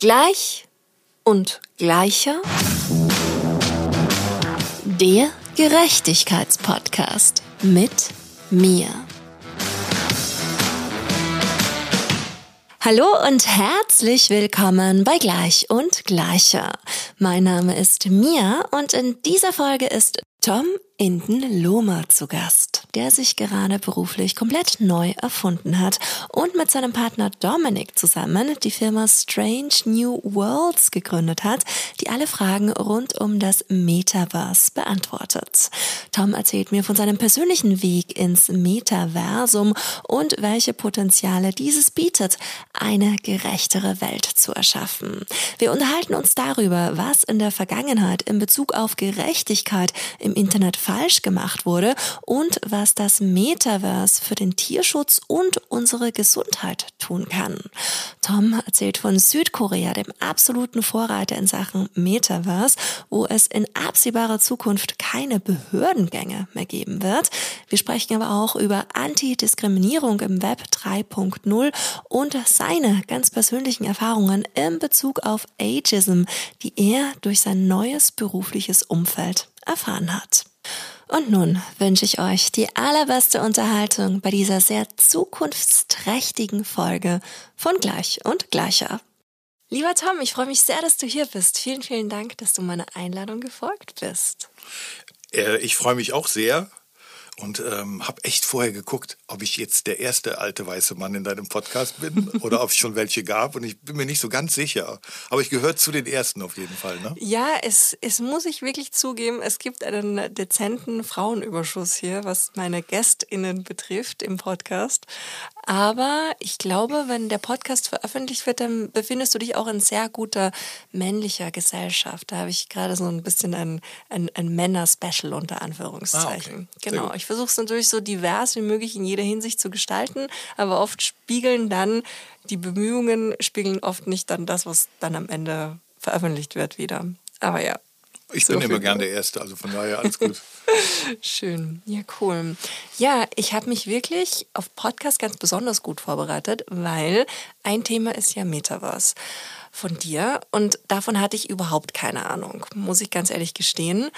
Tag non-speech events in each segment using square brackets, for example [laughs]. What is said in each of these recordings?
Gleich und gleicher. Der Gerechtigkeitspodcast mit mir. Hallo und herzlich willkommen bei Gleich und Gleicher. Mein Name ist Mia und in dieser Folge ist Tom Inden Lohmer zu Gast, der sich gerade beruflich komplett neu erfunden hat und mit seinem Partner Dominic zusammen die Firma Strange New Worlds gegründet hat, die alle Fragen rund um das Metaverse beantwortet. Tom erzählt mir von seinem persönlichen Weg ins Metaversum und welche Potenziale dieses bietet, eine gerechtere Welt zu erschaffen. Wir unterhalten uns darüber, was in der Vergangenheit in Bezug auf Gerechtigkeit im Internet falsch gemacht wurde und was das Metaverse für den Tierschutz und unsere Gesundheit tun kann. Tom erzählt von Südkorea, dem absoluten Vorreiter in Sachen Metaverse, wo es in absehbarer Zukunft keine Behördengänge mehr geben wird. Wir sprechen aber auch über Antidiskriminierung im Web 3.0 und seine ganz persönlichen Erfahrungen in Bezug auf Ageism, die er durch sein neues berufliches Umfeld erfahren hat. Und nun wünsche ich euch die allerbeste Unterhaltung bei dieser sehr zukunftsträchtigen Folge von Gleich und Gleicher. Lieber Tom, ich freue mich sehr, dass du hier bist. Vielen, vielen Dank, dass du meiner Einladung gefolgt bist. Äh, ich freue mich auch sehr und ähm, habe echt vorher geguckt, ob ich jetzt der erste alte weiße Mann in deinem Podcast bin [laughs] oder ob es schon welche gab. Und ich bin mir nicht so ganz sicher. Aber ich gehöre zu den ersten auf jeden Fall. Ne? Ja, es, es muss ich wirklich zugeben, es gibt einen dezenten Frauenüberschuss hier, was meine GästInnen betrifft im Podcast. Aber ich glaube, wenn der Podcast veröffentlicht wird, dann befindest du dich auch in sehr guter männlicher Gesellschaft. Da habe ich gerade so ein bisschen ein, ein, ein Männer-Special unter Anführungszeichen. Ah, okay. Genau. Ich versuche es natürlich so divers wie möglich in jeder Hinsicht zu gestalten, aber oft spiegeln dann die Bemühungen, spiegeln oft nicht dann das, was dann am Ende veröffentlicht wird wieder. Aber ja, ich so bin immer gern der Erste, also von daher alles gut. [laughs] Schön, ja cool. Ja, ich habe mich wirklich auf Podcast ganz besonders gut vorbereitet, weil ein Thema ist ja Metaverse von dir und davon hatte ich überhaupt keine Ahnung, muss ich ganz ehrlich gestehen.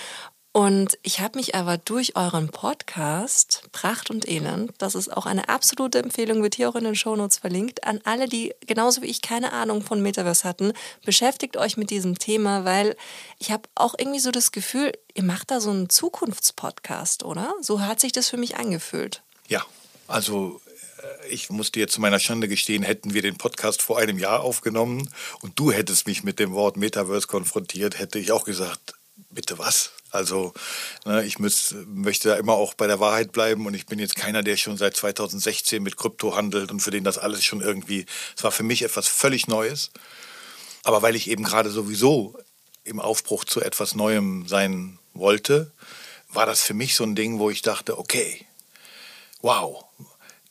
Und ich habe mich aber durch euren Podcast Pracht und Elend, das ist auch eine absolute Empfehlung, wird hier auch in den Shownotes verlinkt, an alle, die genauso wie ich keine Ahnung von Metaverse hatten, beschäftigt euch mit diesem Thema, weil ich habe auch irgendwie so das Gefühl, ihr macht da so einen Zukunftspodcast, oder? So hat sich das für mich angefühlt. Ja, also äh, ich muss dir zu meiner Schande gestehen, hätten wir den Podcast vor einem Jahr aufgenommen und du hättest mich mit dem Wort Metaverse konfrontiert, hätte ich auch gesagt, bitte was? Also ne, ich muss, möchte da immer auch bei der Wahrheit bleiben und ich bin jetzt keiner, der schon seit 2016 mit Krypto handelt und für den das alles schon irgendwie, es war für mich etwas völlig Neues. Aber weil ich eben gerade sowieso im Aufbruch zu etwas Neuem sein wollte, war das für mich so ein Ding, wo ich dachte, okay, wow,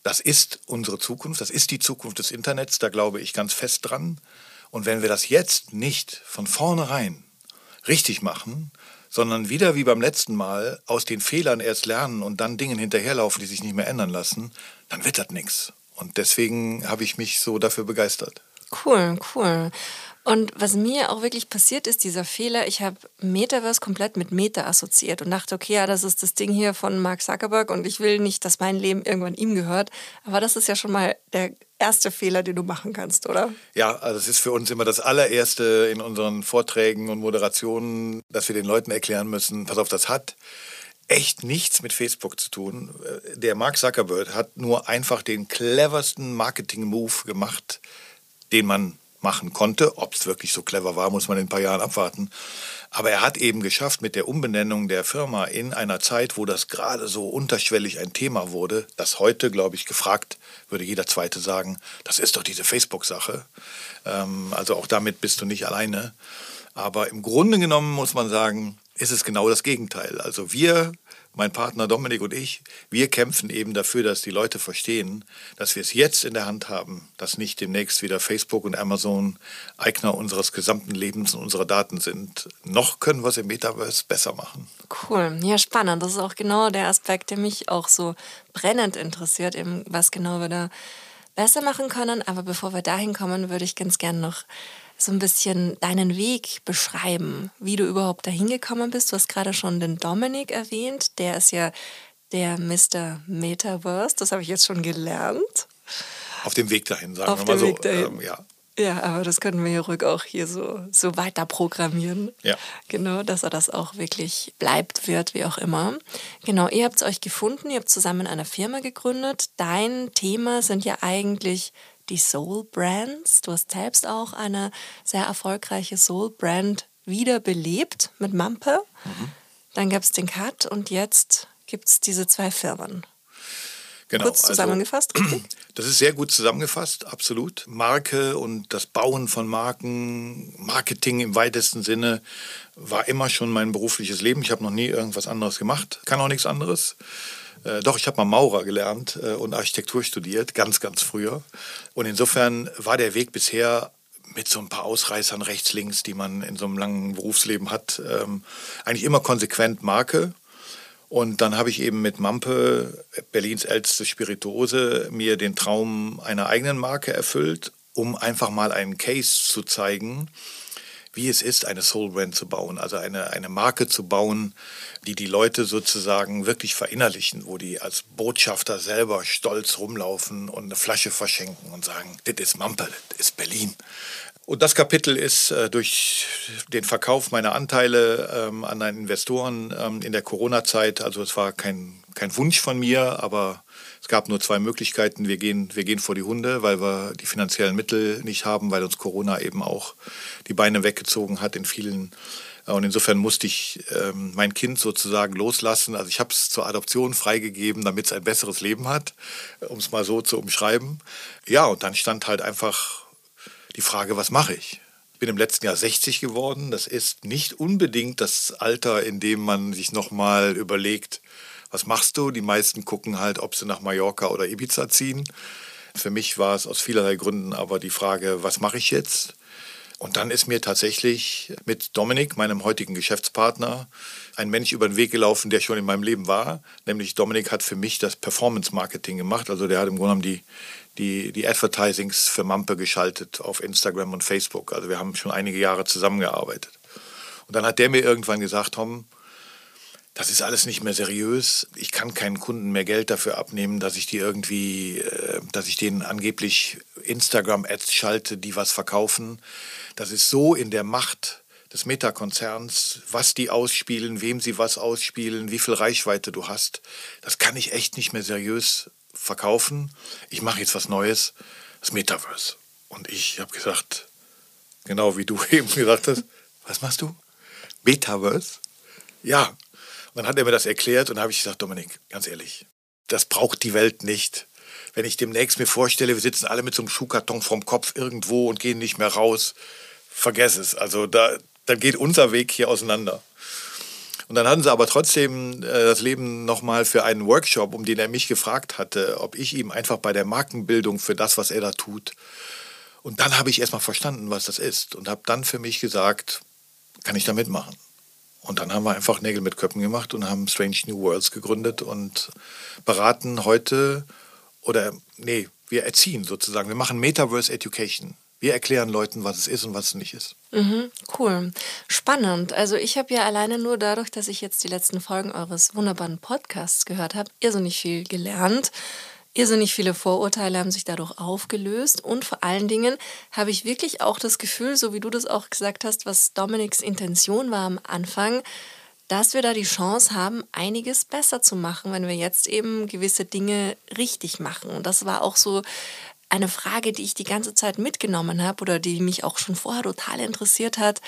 das ist unsere Zukunft, das ist die Zukunft des Internets, da glaube ich ganz fest dran. Und wenn wir das jetzt nicht von vornherein richtig machen, sondern wieder wie beim letzten Mal aus den Fehlern erst lernen und dann Dingen hinterherlaufen, die sich nicht mehr ändern lassen, dann wird das nichts. Und deswegen habe ich mich so dafür begeistert. Cool, cool. Und was mir auch wirklich passiert ist, dieser Fehler, ich habe Metaverse komplett mit Meta assoziiert und dachte, okay, ja, das ist das Ding hier von Mark Zuckerberg und ich will nicht, dass mein Leben irgendwann ihm gehört. Aber das ist ja schon mal der erste Fehler, den du machen kannst, oder? Ja, also es ist für uns immer das allererste in unseren Vorträgen und Moderationen, dass wir den Leuten erklären müssen, pass auf, das hat echt nichts mit Facebook zu tun. Der Mark Zuckerberg hat nur einfach den cleversten Marketing-Move gemacht, den man machen konnte. Ob es wirklich so clever war, muss man in ein paar Jahren abwarten. Aber er hat eben geschafft mit der Umbenennung der Firma in einer Zeit, wo das gerade so unterschwellig ein Thema wurde, dass heute, glaube ich, gefragt würde jeder Zweite sagen, das ist doch diese Facebook-Sache. Ähm, also auch damit bist du nicht alleine. Aber im Grunde genommen muss man sagen, ist es genau das Gegenteil. Also wir mein Partner Dominik und ich, wir kämpfen eben dafür, dass die Leute verstehen, dass wir es jetzt in der Hand haben, dass nicht demnächst wieder Facebook und Amazon Eigner unseres gesamten Lebens und unserer Daten sind. Noch können wir es im Metaverse besser machen. Cool, ja spannend. Das ist auch genau der Aspekt, der mich auch so brennend interessiert, eben was genau wir da besser machen können. Aber bevor wir dahin kommen, würde ich ganz gerne noch so ein bisschen deinen Weg beschreiben, wie du überhaupt dahin gekommen bist. Du hast gerade schon den Dominik erwähnt, der ist ja der Mr. Metaverse, das habe ich jetzt schon gelernt. Auf dem Weg dahin, sagen Auf wir mal dem so. Weg dahin. Ähm, ja. Ja, aber das können wir ja ruhig auch hier so, so weiter programmieren. Ja. Genau, dass er das auch wirklich bleibt, wird, wie auch immer. Genau, ihr habt es euch gefunden, ihr habt zusammen eine Firma gegründet. Dein Thema sind ja eigentlich die Soul Brands. Du hast selbst auch eine sehr erfolgreiche Soul Brand wiederbelebt mit Mampe. Dann gab es den Cut und jetzt gibt es diese zwei Firmen. Genau, Kurz zusammengefasst, [clears throat] richtig? Das ist sehr gut zusammengefasst, absolut. Marke und das Bauen von Marken, Marketing im weitesten Sinne, war immer schon mein berufliches Leben. Ich habe noch nie irgendwas anderes gemacht, kann auch nichts anderes. Äh, doch, ich habe mal Maurer gelernt äh, und Architektur studiert, ganz, ganz früher. Und insofern war der Weg bisher mit so ein paar Ausreißern rechts, links, die man in so einem langen Berufsleben hat, ähm, eigentlich immer konsequent Marke. Und dann habe ich eben mit Mampe, Berlins älteste Spirituose, mir den Traum einer eigenen Marke erfüllt, um einfach mal einen Case zu zeigen, wie es ist, eine Soul Brand zu bauen, also eine, eine Marke zu bauen, die die Leute sozusagen wirklich verinnerlichen, wo die als Botschafter selber stolz rumlaufen und eine Flasche verschenken und sagen, das ist Mampe, das ist Berlin. Und das Kapitel ist äh, durch den Verkauf meiner Anteile ähm, an einen Investoren ähm, in der Corona-Zeit, also es war kein, kein Wunsch von mir, aber gab nur zwei Möglichkeiten. Wir gehen, wir gehen vor die Hunde, weil wir die finanziellen Mittel nicht haben, weil uns Corona eben auch die Beine weggezogen hat in vielen. Äh, Und insofern musste ich ähm, mein Kind sozusagen loslassen. Also ich habe es zur Adoption freigegeben, damit es ein besseres Leben hat, um es mal so zu umschreiben. Ja, und dann stand halt einfach die Frage, was mache ich? Ich bin im letzten Jahr 60 geworden. Das ist nicht unbedingt das Alter, in dem man sich nochmal überlegt, was machst du? Die meisten gucken halt, ob sie nach Mallorca oder Ibiza ziehen. Für mich war es aus vielerlei Gründen aber die Frage, was mache ich jetzt? Und dann ist mir tatsächlich mit Dominik, meinem heutigen Geschäftspartner, ein Mensch über den Weg gelaufen, der schon in meinem Leben war. Nämlich Dominik hat für mich das Performance-Marketing gemacht. Also der hat im Grunde genommen die, die, die Advertisings für Mampe geschaltet auf Instagram und Facebook. Also wir haben schon einige Jahre zusammengearbeitet. Und dann hat der mir irgendwann gesagt, Tom, das ist alles nicht mehr seriös. Ich kann keinen Kunden mehr Geld dafür abnehmen, dass ich die irgendwie, äh, dass ich denen angeblich Instagram-Ads schalte, die was verkaufen. Das ist so in der Macht des Meta-Konzerns, was die ausspielen, wem sie was ausspielen, wie viel Reichweite du hast. Das kann ich echt nicht mehr seriös verkaufen. Ich mache jetzt was Neues, das Metaverse. Und ich habe gesagt, genau wie du [laughs] eben gesagt hast, was machst du? Metaverse? Ja. Und dann hat er mir das erklärt und habe ich gesagt, Dominik, ganz ehrlich, das braucht die Welt nicht. Wenn ich demnächst mir vorstelle, wir sitzen alle mit so einem Schuhkarton vom Kopf irgendwo und gehen nicht mehr raus, vergess es. Also da, dann geht unser Weg hier auseinander. Und dann hatten sie aber trotzdem äh, das Leben nochmal für einen Workshop, um den er mich gefragt hatte, ob ich ihm einfach bei der Markenbildung für das, was er da tut. Und dann habe ich erstmal verstanden, was das ist und habe dann für mich gesagt, kann ich da mitmachen? Und dann haben wir einfach Nägel mit Köppen gemacht und haben Strange New Worlds gegründet und beraten heute oder nee, wir erziehen sozusagen. Wir machen Metaverse Education. Wir erklären Leuten, was es ist und was es nicht ist. Mhm, cool. Spannend. Also ich habe ja alleine nur dadurch, dass ich jetzt die letzten Folgen eures wunderbaren Podcasts gehört habe, irrsinnig viel gelernt. Irrsinnig viele Vorurteile haben sich dadurch aufgelöst und vor allen Dingen habe ich wirklich auch das Gefühl, so wie du das auch gesagt hast, was Dominiks Intention war am Anfang, dass wir da die Chance haben, einiges besser zu machen, wenn wir jetzt eben gewisse Dinge richtig machen. Und das war auch so eine Frage, die ich die ganze Zeit mitgenommen habe oder die mich auch schon vorher total interessiert hat.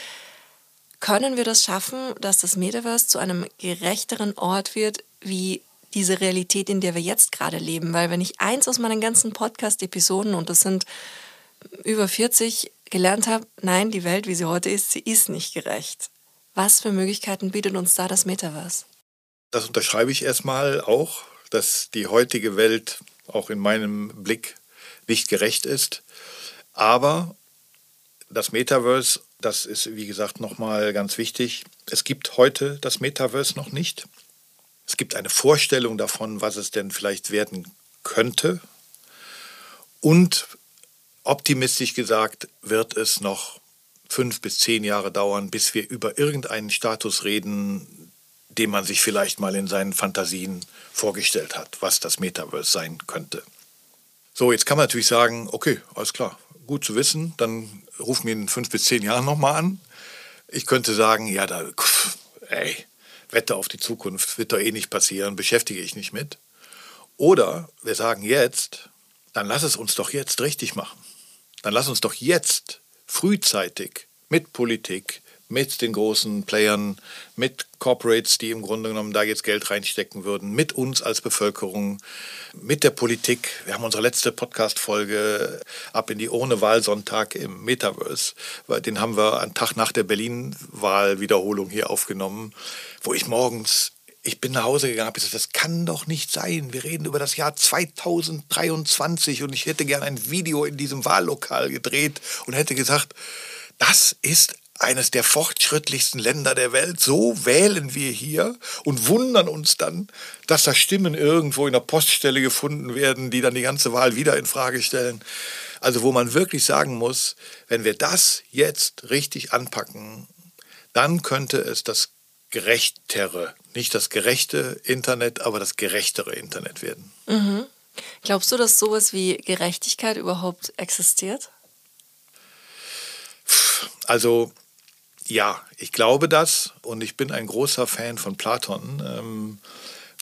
Können wir das schaffen, dass das Metaverse zu einem gerechteren Ort wird, wie diese Realität, in der wir jetzt gerade leben? Weil wenn ich eins aus meinen ganzen Podcast-Episoden, und das sind über 40, gelernt habe, nein, die Welt, wie sie heute ist, sie ist nicht gerecht. Was für Möglichkeiten bietet uns da das Metaverse? Das unterschreibe ich erstmal auch, dass die heutige Welt auch in meinem Blick nicht gerecht ist. Aber das Metaverse, das ist wie gesagt nochmal ganz wichtig. Es gibt heute das Metaverse noch nicht. Es gibt eine Vorstellung davon, was es denn vielleicht werden könnte. Und optimistisch gesagt, wird es noch fünf bis zehn Jahre dauern, bis wir über irgendeinen Status reden, den man sich vielleicht mal in seinen Fantasien vorgestellt hat, was das Metaverse sein könnte. So, jetzt kann man natürlich sagen, okay, alles klar, gut zu wissen, dann ruf mir in fünf bis zehn Jahren nochmal an. Ich könnte sagen, ja, da, ey, wette auf die Zukunft, wird doch eh nicht passieren, beschäftige ich nicht mit. Oder wir sagen jetzt, dann lass es uns doch jetzt richtig machen. Dann lass uns doch jetzt frühzeitig mit Politik, mit den großen Playern, mit Corporates, die im Grunde genommen da jetzt Geld reinstecken würden, mit uns als Bevölkerung, mit der Politik. Wir haben unsere letzte Podcast-Folge ab in die ohne Wahlsonntag im Metaverse. Den haben wir einen Tag nach der Berlin-Wahlwiederholung hier aufgenommen, wo ich morgens ich bin nach Hause gegangen, habe gesagt, das kann doch nicht sein. Wir reden über das Jahr 2023 und ich hätte gerne ein Video in diesem Wahllokal gedreht und hätte gesagt, das ist eines der fortschrittlichsten Länder der Welt. So wählen wir hier und wundern uns dann, dass da Stimmen irgendwo in der Poststelle gefunden werden, die dann die ganze Wahl wieder in Frage stellen. Also wo man wirklich sagen muss, wenn wir das jetzt richtig anpacken, dann könnte es das gerechtere, nicht das gerechte Internet, aber das gerechtere Internet werden. Mhm. Glaubst du, dass sowas wie Gerechtigkeit überhaupt existiert? Also ja, ich glaube das und ich bin ein großer Fan von Platon, ähm,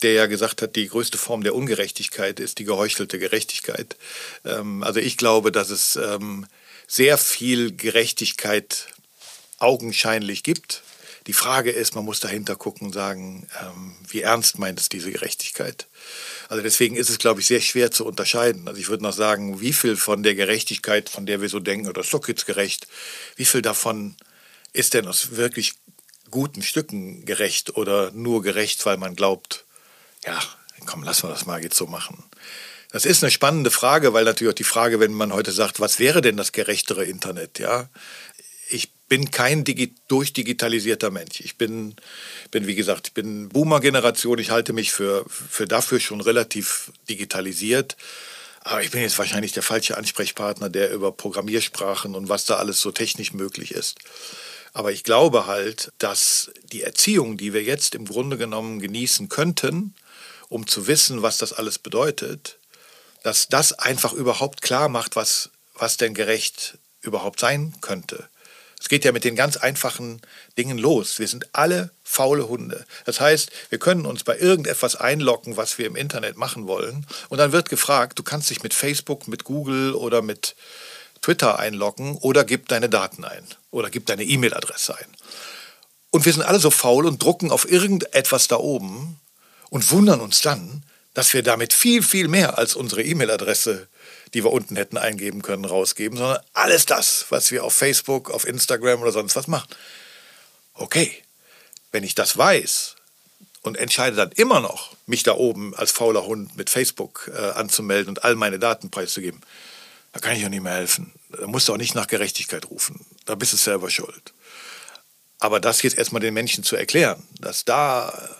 der ja gesagt hat, die größte Form der Ungerechtigkeit ist die geheuchelte Gerechtigkeit. Ähm, also ich glaube, dass es ähm, sehr viel Gerechtigkeit augenscheinlich gibt, die Frage ist, man muss dahinter gucken und sagen, ähm, wie ernst meint es diese Gerechtigkeit? Also deswegen ist es, glaube ich, sehr schwer zu unterscheiden. Also ich würde noch sagen, wie viel von der Gerechtigkeit, von der wir so denken, das ist doch jetzt gerecht, wie viel davon ist denn aus wirklich guten Stücken gerecht oder nur gerecht, weil man glaubt, ja, komm, lassen wir das mal jetzt so machen. Das ist eine spannende Frage, weil natürlich auch die Frage, wenn man heute sagt, was wäre denn das gerechtere Internet, ja? Ich bin kein Digi durchdigitalisierter Mensch. Ich bin, bin, wie gesagt, ich bin Boomer-Generation. Ich halte mich für, für dafür schon relativ digitalisiert. Aber ich bin jetzt wahrscheinlich der falsche Ansprechpartner, der über Programmiersprachen und was da alles so technisch möglich ist. Aber ich glaube halt, dass die Erziehung, die wir jetzt im Grunde genommen genießen könnten, um zu wissen, was das alles bedeutet, dass das einfach überhaupt klar macht, was, was denn gerecht überhaupt sein könnte. Es geht ja mit den ganz einfachen Dingen los. Wir sind alle faule Hunde. Das heißt, wir können uns bei irgendetwas einloggen, was wir im Internet machen wollen. Und dann wird gefragt, du kannst dich mit Facebook, mit Google oder mit Twitter einloggen oder gib deine Daten ein oder gib deine E-Mail-Adresse ein. Und wir sind alle so faul und drucken auf irgendetwas da oben und wundern uns dann, dass wir damit viel, viel mehr als unsere E-Mail-Adresse die wir unten hätten eingeben können, rausgeben, sondern alles das, was wir auf Facebook, auf Instagram oder sonst was machen. Okay, wenn ich das weiß und entscheide dann immer noch, mich da oben als fauler Hund mit Facebook äh, anzumelden und all meine Daten preiszugeben, da kann ich auch nicht mehr helfen. Da musst du auch nicht nach Gerechtigkeit rufen. Da bist du selber schuld. Aber das jetzt erstmal den Menschen zu erklären, dass da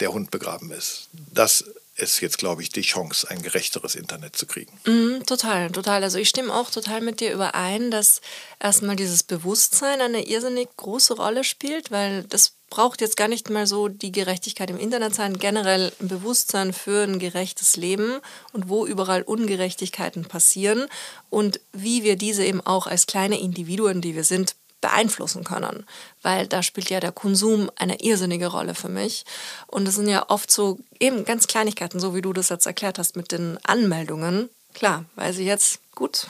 der Hund begraben ist, das ist jetzt, glaube ich, die Chance, ein gerechteres Internet zu kriegen. Mm, total, total. Also ich stimme auch total mit dir überein, dass erstmal dieses Bewusstsein eine irrsinnig große Rolle spielt, weil das braucht jetzt gar nicht mal so die Gerechtigkeit im Internet sein, generell ein Bewusstsein für ein gerechtes Leben und wo überall Ungerechtigkeiten passieren und wie wir diese eben auch als kleine Individuen, die wir sind, beeinflussen können, weil da spielt ja der Konsum eine irrsinnige Rolle für mich. Und es sind ja oft so eben ganz Kleinigkeiten, so wie du das jetzt erklärt hast mit den Anmeldungen. Klar, weil sie jetzt gut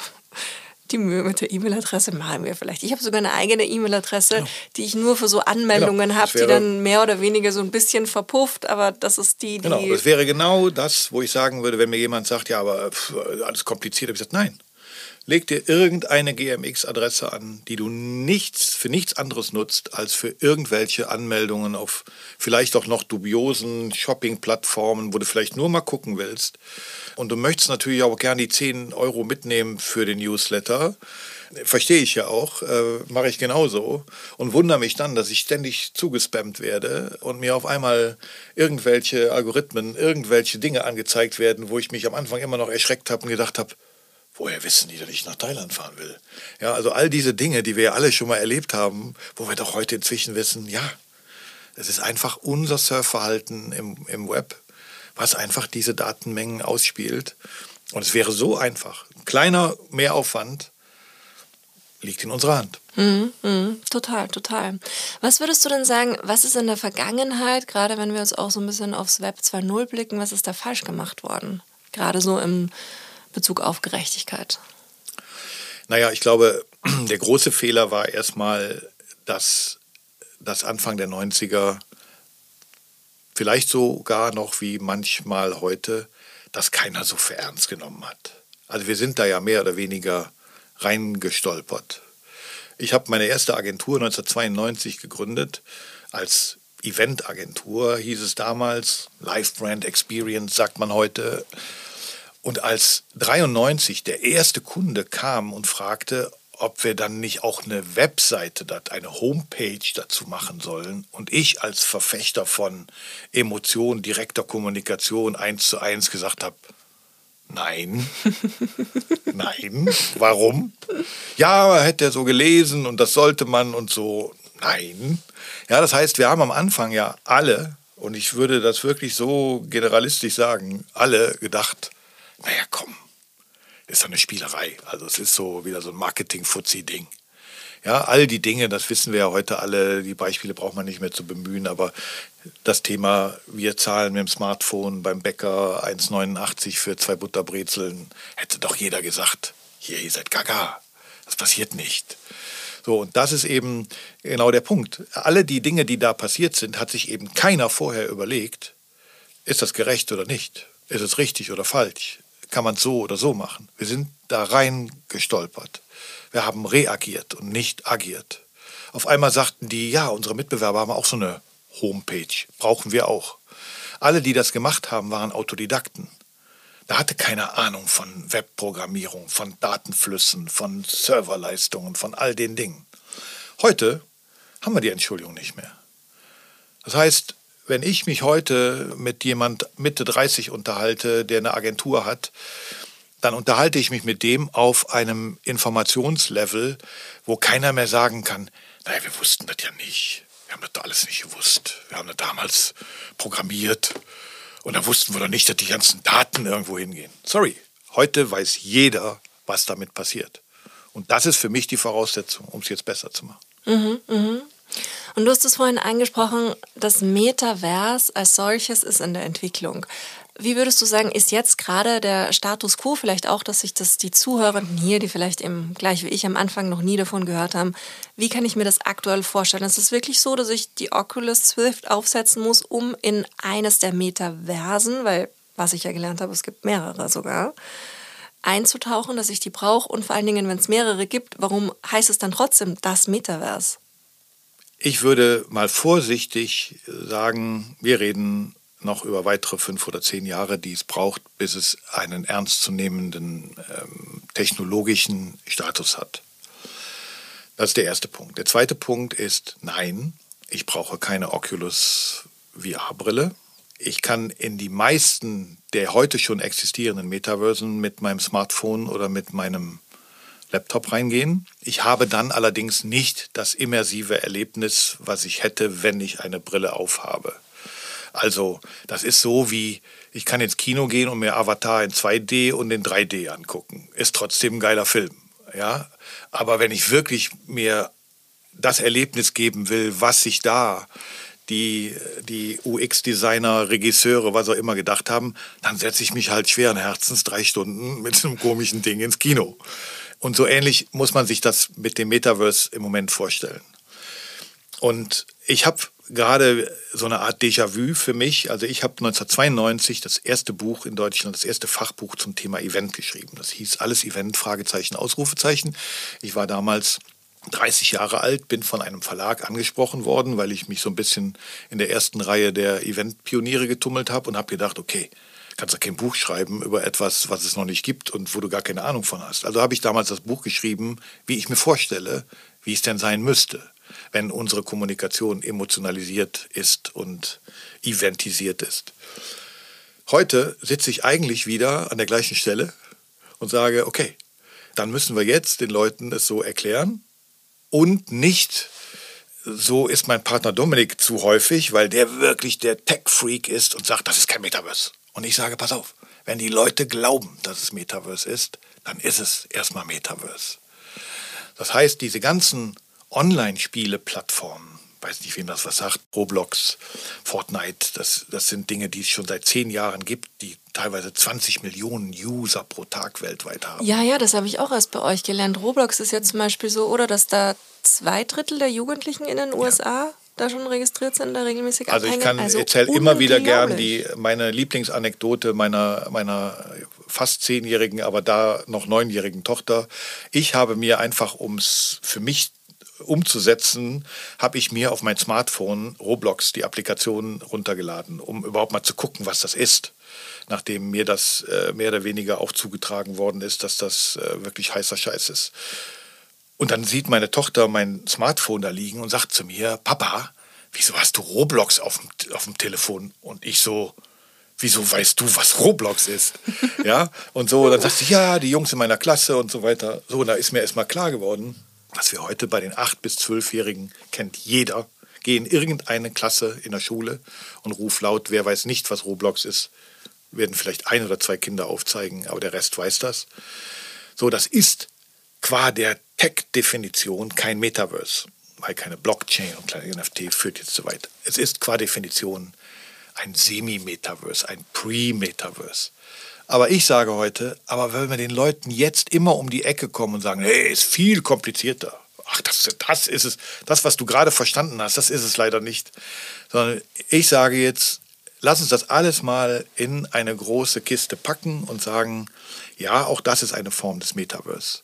die Mühe mit der E-Mail-Adresse machen wir vielleicht. Ich habe sogar eine eigene E-Mail-Adresse, ja. die ich nur für so Anmeldungen genau, habe, die dann mehr oder weniger so ein bisschen verpufft, aber das ist die, die. Genau, das wäre genau das, wo ich sagen würde, wenn mir jemand sagt, ja, aber pff, alles kompliziert, habe ich gesagt, nein leg dir irgendeine GMX-Adresse an, die du nichts für nichts anderes nutzt als für irgendwelche Anmeldungen auf vielleicht auch noch dubiosen Shopping-Plattformen, wo du vielleicht nur mal gucken willst. Und du möchtest natürlich auch gerne die 10 Euro mitnehmen für den Newsletter. Verstehe ich ja auch, äh, mache ich genauso und wundere mich dann, dass ich ständig zugespammt werde und mir auf einmal irgendwelche Algorithmen, irgendwelche Dinge angezeigt werden, wo ich mich am Anfang immer noch erschreckt habe und gedacht habe, Woher wissen die, dass ich nach Thailand fahren will? Ja, also all diese Dinge, die wir ja alle schon mal erlebt haben, wo wir doch heute inzwischen wissen, ja, es ist einfach unser Surfverhalten im, im Web, was einfach diese Datenmengen ausspielt. Und es wäre so einfach. Ein kleiner Mehraufwand liegt in unserer Hand. Mm, mm, total, total. Was würdest du denn sagen, was ist in der Vergangenheit, gerade wenn wir uns auch so ein bisschen aufs Web 2.0 blicken, was ist da falsch gemacht worden? Gerade so im Bezug auf Gerechtigkeit? Naja, ich glaube, [clears throat] der große Fehler war erstmal, dass das Anfang der 90er, vielleicht sogar noch wie manchmal heute, das keiner so für ernst genommen hat. Also wir sind da ja mehr oder weniger reingestolpert. Ich habe meine erste Agentur 1992 gegründet als Eventagentur, hieß es damals, Live Brand Experience sagt man heute. Und als 93 der erste Kunde kam und fragte, ob wir dann nicht auch eine Webseite, eine Homepage dazu machen sollen. Und ich als Verfechter von Emotionen, direkter Kommunikation eins zu eins gesagt habe, nein, [laughs] nein, warum? Ja, hätte er so gelesen und das sollte man und so, nein. Ja, das heißt, wir haben am Anfang ja alle, und ich würde das wirklich so generalistisch sagen, alle gedacht, naja, komm, ist doch eine Spielerei. Also es ist so wieder so ein Marketing-Fuzzi-Ding. Ja, all die Dinge, das wissen wir ja heute alle, die Beispiele braucht man nicht mehr zu bemühen, aber das Thema, wir zahlen mit dem Smartphone beim Bäcker 1,89 für zwei Butterbrezeln, hätte doch jeder gesagt, hier, ihr seid gaga, das passiert nicht. So, und das ist eben genau der Punkt. Alle die Dinge, die da passiert sind, hat sich eben keiner vorher überlegt, ist das gerecht oder nicht? Ist es richtig oder falsch? Kann man so oder so machen. Wir sind da rein gestolpert. Wir haben reagiert und nicht agiert. Auf einmal sagten die, ja, unsere Mitbewerber haben auch so eine Homepage, brauchen wir auch. Alle, die das gemacht haben, waren Autodidakten. Da hatte keine Ahnung von Webprogrammierung, von Datenflüssen, von Serverleistungen, von all den Dingen. Heute haben wir die Entschuldigung nicht mehr. Das heißt, wenn ich mich heute mit jemand Mitte 30 unterhalte, der eine Agentur hat, dann unterhalte ich mich mit dem auf einem Informationslevel, wo keiner mehr sagen kann, naja, wir wussten das ja nicht. Wir haben das alles nicht gewusst. Wir haben das damals programmiert und da wussten wir doch nicht, dass die ganzen Daten irgendwo hingehen. Sorry, heute weiß jeder, was damit passiert. Und das ist für mich die Voraussetzung, um es jetzt besser zu machen. Mhm, mh. Und du hast es vorhin angesprochen, das Metavers als solches ist in der Entwicklung. Wie würdest du sagen, ist jetzt gerade der Status quo vielleicht auch, dass sich das die Zuhörenden hier, die vielleicht eben gleich wie ich am Anfang noch nie davon gehört haben, wie kann ich mir das aktuell vorstellen? Ist es wirklich so, dass ich die Oculus Swift aufsetzen muss, um in eines der Metaversen, weil was ich ja gelernt habe, es gibt mehrere sogar, einzutauchen, dass ich die brauche und vor allen Dingen, wenn es mehrere gibt, warum heißt es dann trotzdem das Metaverse? Ich würde mal vorsichtig sagen, wir reden noch über weitere fünf oder zehn Jahre, die es braucht, bis es einen ernstzunehmenden ähm, technologischen Status hat. Das ist der erste Punkt. Der zweite Punkt ist, nein, ich brauche keine Oculus VR-Brille. Ich kann in die meisten der heute schon existierenden Metaversen mit meinem Smartphone oder mit meinem Laptop reingehen. Ich habe dann allerdings nicht das immersive Erlebnis, was ich hätte, wenn ich eine Brille aufhabe. Also, das ist so wie, ich kann ins Kino gehen und mir Avatar in 2D und in 3D angucken. Ist trotzdem ein geiler Film. Ja? Aber wenn ich wirklich mir das Erlebnis geben will, was sich da die, die UX-Designer, Regisseure, was auch immer gedacht haben, dann setze ich mich halt schweren Herzens drei Stunden mit so einem komischen Ding ins Kino. Und so ähnlich muss man sich das mit dem Metaverse im Moment vorstellen. Und ich habe gerade so eine Art Déjà-vu für mich. Also ich habe 1992 das erste Buch in Deutschland, das erste Fachbuch zum Thema Event geschrieben. Das hieß Alles Event, Fragezeichen, Ausrufezeichen. Ich war damals 30 Jahre alt, bin von einem Verlag angesprochen worden, weil ich mich so ein bisschen in der ersten Reihe der Event-Pioniere getummelt habe und habe gedacht, okay, kannst du kein Buch schreiben über etwas, was es noch nicht gibt und wo du gar keine Ahnung von hast. Also habe ich damals das Buch geschrieben, wie ich mir vorstelle, wie es denn sein müsste, wenn unsere Kommunikation emotionalisiert ist und eventisiert ist. Heute sitze ich eigentlich wieder an der gleichen Stelle und sage, okay, dann müssen wir jetzt den Leuten es so erklären und nicht so ist mein Partner Dominik zu häufig, weil der wirklich der Tech-Freak ist und sagt, das ist kein Metaverse. Und ich sage, pass auf, wenn die Leute glauben, dass es Metaverse ist, dann ist es erstmal Metaverse. Das heißt, diese ganzen Online-Spiele-Plattformen, weiß nicht, wem das was sagt, Roblox, Fortnite, das, das sind Dinge, die es schon seit zehn Jahren gibt, die teilweise 20 Millionen User pro Tag weltweit haben. Ja, ja, das habe ich auch erst bei euch gelernt. Roblox ist ja zum Beispiel so, oder dass da zwei Drittel der Jugendlichen in den USA ja. Da schon registriert sind, da regelmäßig Also ich kann also erzähle immer wieder gern die meine Lieblingsanekdote meiner meiner fast zehnjährigen, aber da noch neunjährigen Tochter. Ich habe mir einfach, um es für mich umzusetzen, habe ich mir auf mein Smartphone Roblox, die Applikation, runtergeladen, um überhaupt mal zu gucken, was das ist. Nachdem mir das äh, mehr oder weniger auch zugetragen worden ist, dass das äh, wirklich heißer Scheiß ist. Und dann sieht meine Tochter mein Smartphone da liegen und sagt zu mir, Papa, wieso hast du Roblox auf dem, auf dem Telefon? Und ich so, wieso weißt du, was Roblox ist? [laughs] ja, und so, dann sagt sie, ja, die Jungs in meiner Klasse und so weiter. So, da ist mir erstmal klar geworden, was wir heute bei den 8- bis 12-Jährigen kennt jeder. Geh in irgendeine Klasse in der Schule und ruf laut, wer weiß nicht, was Roblox ist. Werden vielleicht ein oder zwei Kinder aufzeigen, aber der Rest weiß das. So, das ist qua der Tech-Definition kein Metaverse, weil keine Blockchain und kleine NFT führt jetzt zu weit. Es ist qua Definition ein Semi-Metaverse, ein Pre-Metaverse. Aber ich sage heute, aber wenn wir den Leuten jetzt immer um die Ecke kommen und sagen, hey, ist viel komplizierter. Ach, das, das ist es. Das, was du gerade verstanden hast, das ist es leider nicht. Sondern ich sage jetzt, lass uns das alles mal in eine große Kiste packen und sagen, ja, auch das ist eine Form des Metaverse.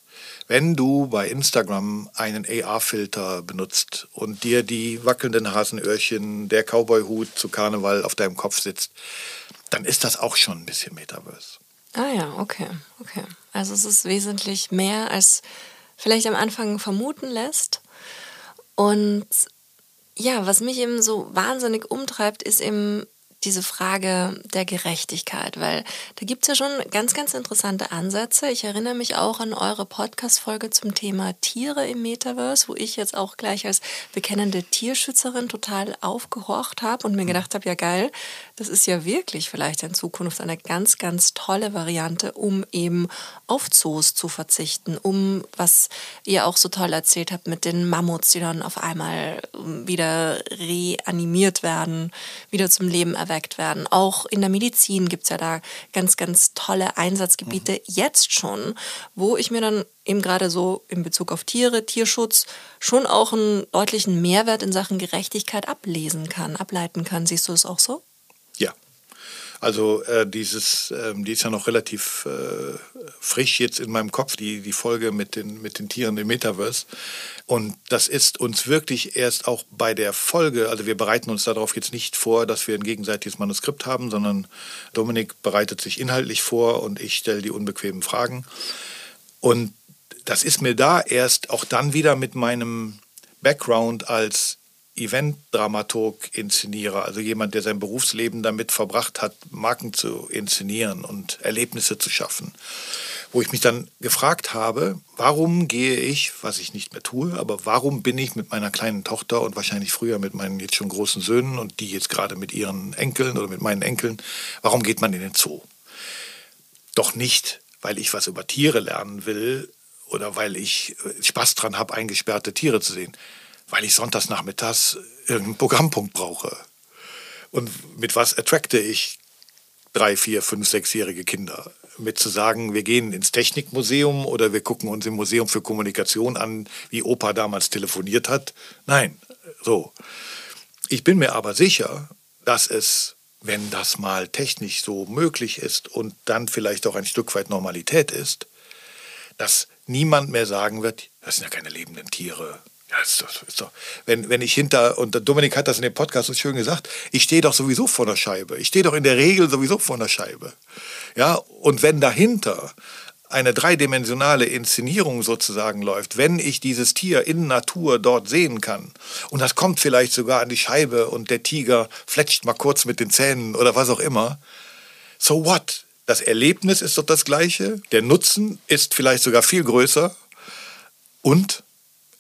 Wenn du bei Instagram einen AR-Filter benutzt und dir die wackelnden Hasenöhrchen, der Cowboy-Hut zu Karneval auf deinem Kopf sitzt, dann ist das auch schon ein bisschen Metaverse. Ah ja, okay, okay. Also es ist wesentlich mehr, als vielleicht am Anfang vermuten lässt. Und ja, was mich eben so wahnsinnig umtreibt, ist eben diese Frage der Gerechtigkeit, weil da gibt es ja schon ganz, ganz interessante Ansätze. Ich erinnere mich auch an eure Podcast-Folge zum Thema Tiere im Metaverse, wo ich jetzt auch gleich als bekennende Tierschützerin total aufgehorcht habe und mir gedacht habe, ja geil, das ist ja wirklich vielleicht in Zukunft eine ganz, ganz tolle Variante, um eben auf Zoos zu verzichten, um, was ihr auch so toll erzählt habt mit den Mammuts, die dann auf einmal wieder reanimiert werden, wieder zum Leben erweckt erweckt werden. Auch in der Medizin gibt es ja da ganz, ganz tolle Einsatzgebiete mhm. jetzt schon, wo ich mir dann eben gerade so in Bezug auf Tiere, Tierschutz schon auch einen deutlichen Mehrwert in Sachen Gerechtigkeit ablesen kann, ableiten kann. Siehst du es auch so? Ja, also äh, dieses, äh, die ist ja noch relativ äh, frisch jetzt in meinem Kopf, die, die Folge mit den, mit den Tieren im Metaverse. Und das ist uns wirklich erst auch bei der Folge, also wir bereiten uns darauf jetzt nicht vor, dass wir ein gegenseitiges Manuskript haben, sondern Dominik bereitet sich inhaltlich vor und ich stelle die unbequemen Fragen. Und das ist mir da erst auch dann wieder mit meinem Background als Event-Dramaturg, Inszenierer, also jemand, der sein Berufsleben damit verbracht hat, Marken zu inszenieren und Erlebnisse zu schaffen. Wo ich mich dann gefragt habe, warum gehe ich, was ich nicht mehr tue, aber warum bin ich mit meiner kleinen Tochter und wahrscheinlich früher mit meinen jetzt schon großen Söhnen und die jetzt gerade mit ihren Enkeln oder mit meinen Enkeln, warum geht man in den Zoo? Doch nicht, weil ich was über Tiere lernen will oder weil ich Spaß dran habe, eingesperrte Tiere zu sehen weil ich sonntags nachmittags irgendeinen Programmpunkt brauche. Und mit was attracte ich drei, vier, fünf, sechsjährige Kinder? Mit zu sagen, wir gehen ins Technikmuseum oder wir gucken uns im Museum für Kommunikation an, wie Opa damals telefoniert hat. Nein, so. Ich bin mir aber sicher, dass es, wenn das mal technisch so möglich ist und dann vielleicht auch ein Stück weit Normalität ist, dass niemand mehr sagen wird, das sind ja keine lebenden Tiere, ja, ist doch, ist doch. Wenn, wenn ich hinter, und Dominik hat das in dem Podcast so schön gesagt, ich stehe doch sowieso vor der Scheibe. Ich stehe doch in der Regel sowieso vor der Scheibe. Ja, und wenn dahinter eine dreidimensionale Inszenierung sozusagen läuft, wenn ich dieses Tier in Natur dort sehen kann und das kommt vielleicht sogar an die Scheibe und der Tiger fletscht mal kurz mit den Zähnen oder was auch immer, so what? Das Erlebnis ist doch das gleiche, der Nutzen ist vielleicht sogar viel größer und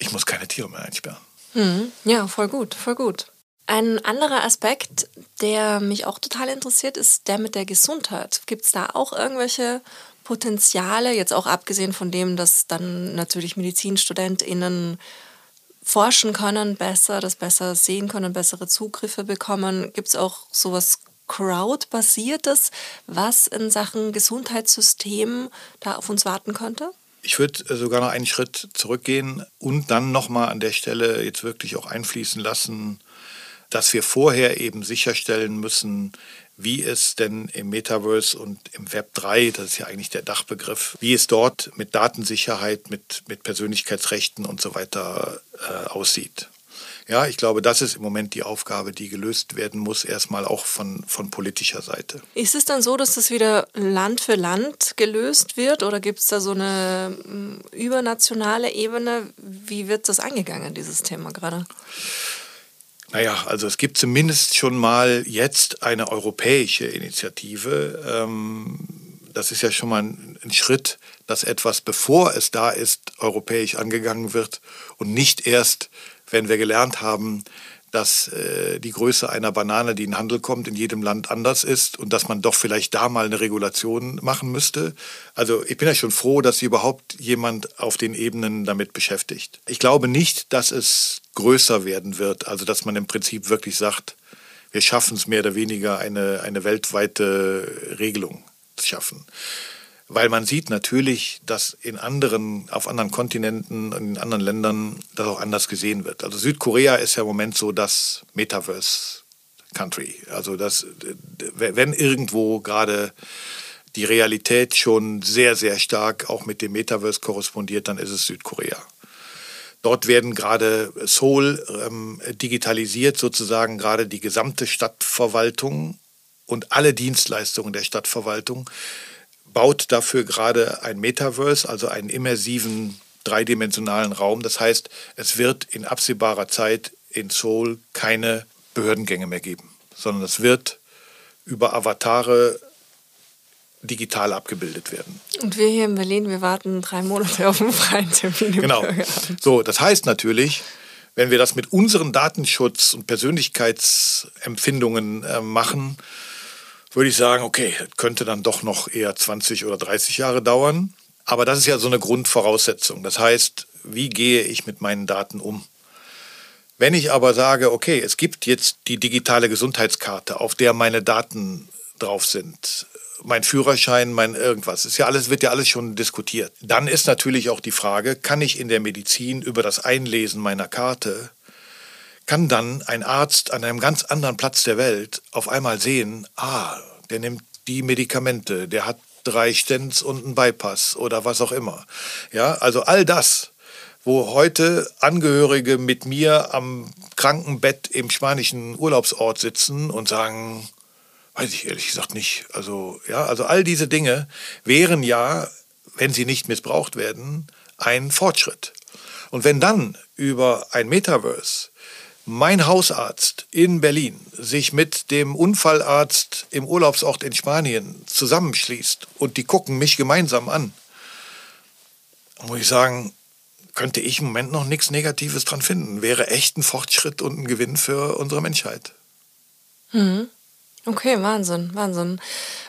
ich muss keine Tiere mehr einsperren. Hm, ja, voll gut, voll gut. Ein anderer Aspekt, der mich auch total interessiert, ist der mit der Gesundheit. Gibt es da auch irgendwelche Potenziale, jetzt auch abgesehen von dem, dass dann natürlich MedizinstudentInnen forschen können, besser, das besser sehen können, bessere Zugriffe bekommen? Gibt es auch sowas Crowd-basiertes, was in Sachen Gesundheitssystem da auf uns warten könnte? Ich würde sogar noch einen Schritt zurückgehen und dann nochmal an der Stelle jetzt wirklich auch einfließen lassen, dass wir vorher eben sicherstellen müssen, wie es denn im Metaverse und im Web 3, das ist ja eigentlich der Dachbegriff, wie es dort mit Datensicherheit, mit, mit Persönlichkeitsrechten und so weiter äh, aussieht. Ja, ich glaube, das ist im Moment die Aufgabe, die gelöst werden muss, erstmal auch von, von politischer Seite. Ist es dann so, dass das wieder Land für Land gelöst wird oder gibt es da so eine mm, übernationale Ebene? Wie wird das angegangen, dieses Thema gerade? Naja, also es gibt zumindest schon mal jetzt eine europäische Initiative. Ähm, das ist ja schon mal ein, Schritt, dass etwas, bevor es da ist, europäisch angegangen wird und nicht erst, wenn wir gelernt haben, dass äh, die Größe einer Banane, die in den Handel kommt, in jedem Land anders ist und dass man doch vielleicht da mal eine Regulation machen müsste. Also ich bin ja schon froh, dass sich überhaupt jemand auf den Ebenen damit beschäftigt. Ich glaube nicht, dass es größer werden wird, also dass man im Prinzip wirklich sagt, wir schaffen es mehr oder weniger, eine, eine weltweite Regelung zu schaffen weil man sieht natürlich, dass in anderen, auf anderen Kontinenten und in anderen Ländern das auch anders gesehen wird. Also Südkorea ist ja im Moment so das Metaverse Country. Also das, wenn irgendwo gerade die Realität schon sehr, sehr stark auch mit dem Metaverse korrespondiert, dann ist es Südkorea. Dort werden gerade Seoul ähm, digitalisiert, sozusagen gerade die gesamte Stadtverwaltung und alle Dienstleistungen der Stadtverwaltung baut dafür gerade ein Metaverse, also einen immersiven dreidimensionalen Raum. Das heißt, es wird in absehbarer Zeit in Seoul keine Behördengänge mehr geben, sondern es wird über Avatare digital abgebildet werden. Und wir hier in Berlin, wir warten drei Monate auf einen freien Termin. Genau. So, das heißt natürlich, wenn wir das mit unseren Datenschutz- und Persönlichkeitsempfindungen äh, machen, würde ich sagen, okay, das könnte dann doch noch eher 20 oder 30 Jahre dauern. Aber das ist ja so eine Grundvoraussetzung. Das heißt, wie gehe ich mit meinen Daten um? Wenn ich aber sage, okay, es gibt jetzt die digitale Gesundheitskarte, auf der meine Daten drauf sind, mein Führerschein, mein irgendwas, ist ja alles, wird ja alles schon diskutiert. Dann ist natürlich auch die Frage, kann ich in der Medizin über das Einlesen meiner Karte kann dann ein Arzt an einem ganz anderen Platz der Welt auf einmal sehen, ah, der nimmt die Medikamente, der hat drei Stents und einen Bypass oder was auch immer. Ja, also all das, wo heute Angehörige mit mir am Krankenbett im spanischen Urlaubsort sitzen und sagen, weiß ich ehrlich gesagt nicht. Also, ja, also all diese Dinge wären ja, wenn sie nicht missbraucht werden, ein Fortschritt. Und wenn dann über ein Metaverse mein Hausarzt in Berlin sich mit dem Unfallarzt im Urlaubsort in Spanien zusammenschließt und die gucken mich gemeinsam an, muss ich sagen, könnte ich im Moment noch nichts Negatives dran finden. Wäre echt ein Fortschritt und ein Gewinn für unsere Menschheit. Mhm. Okay, Wahnsinn, Wahnsinn.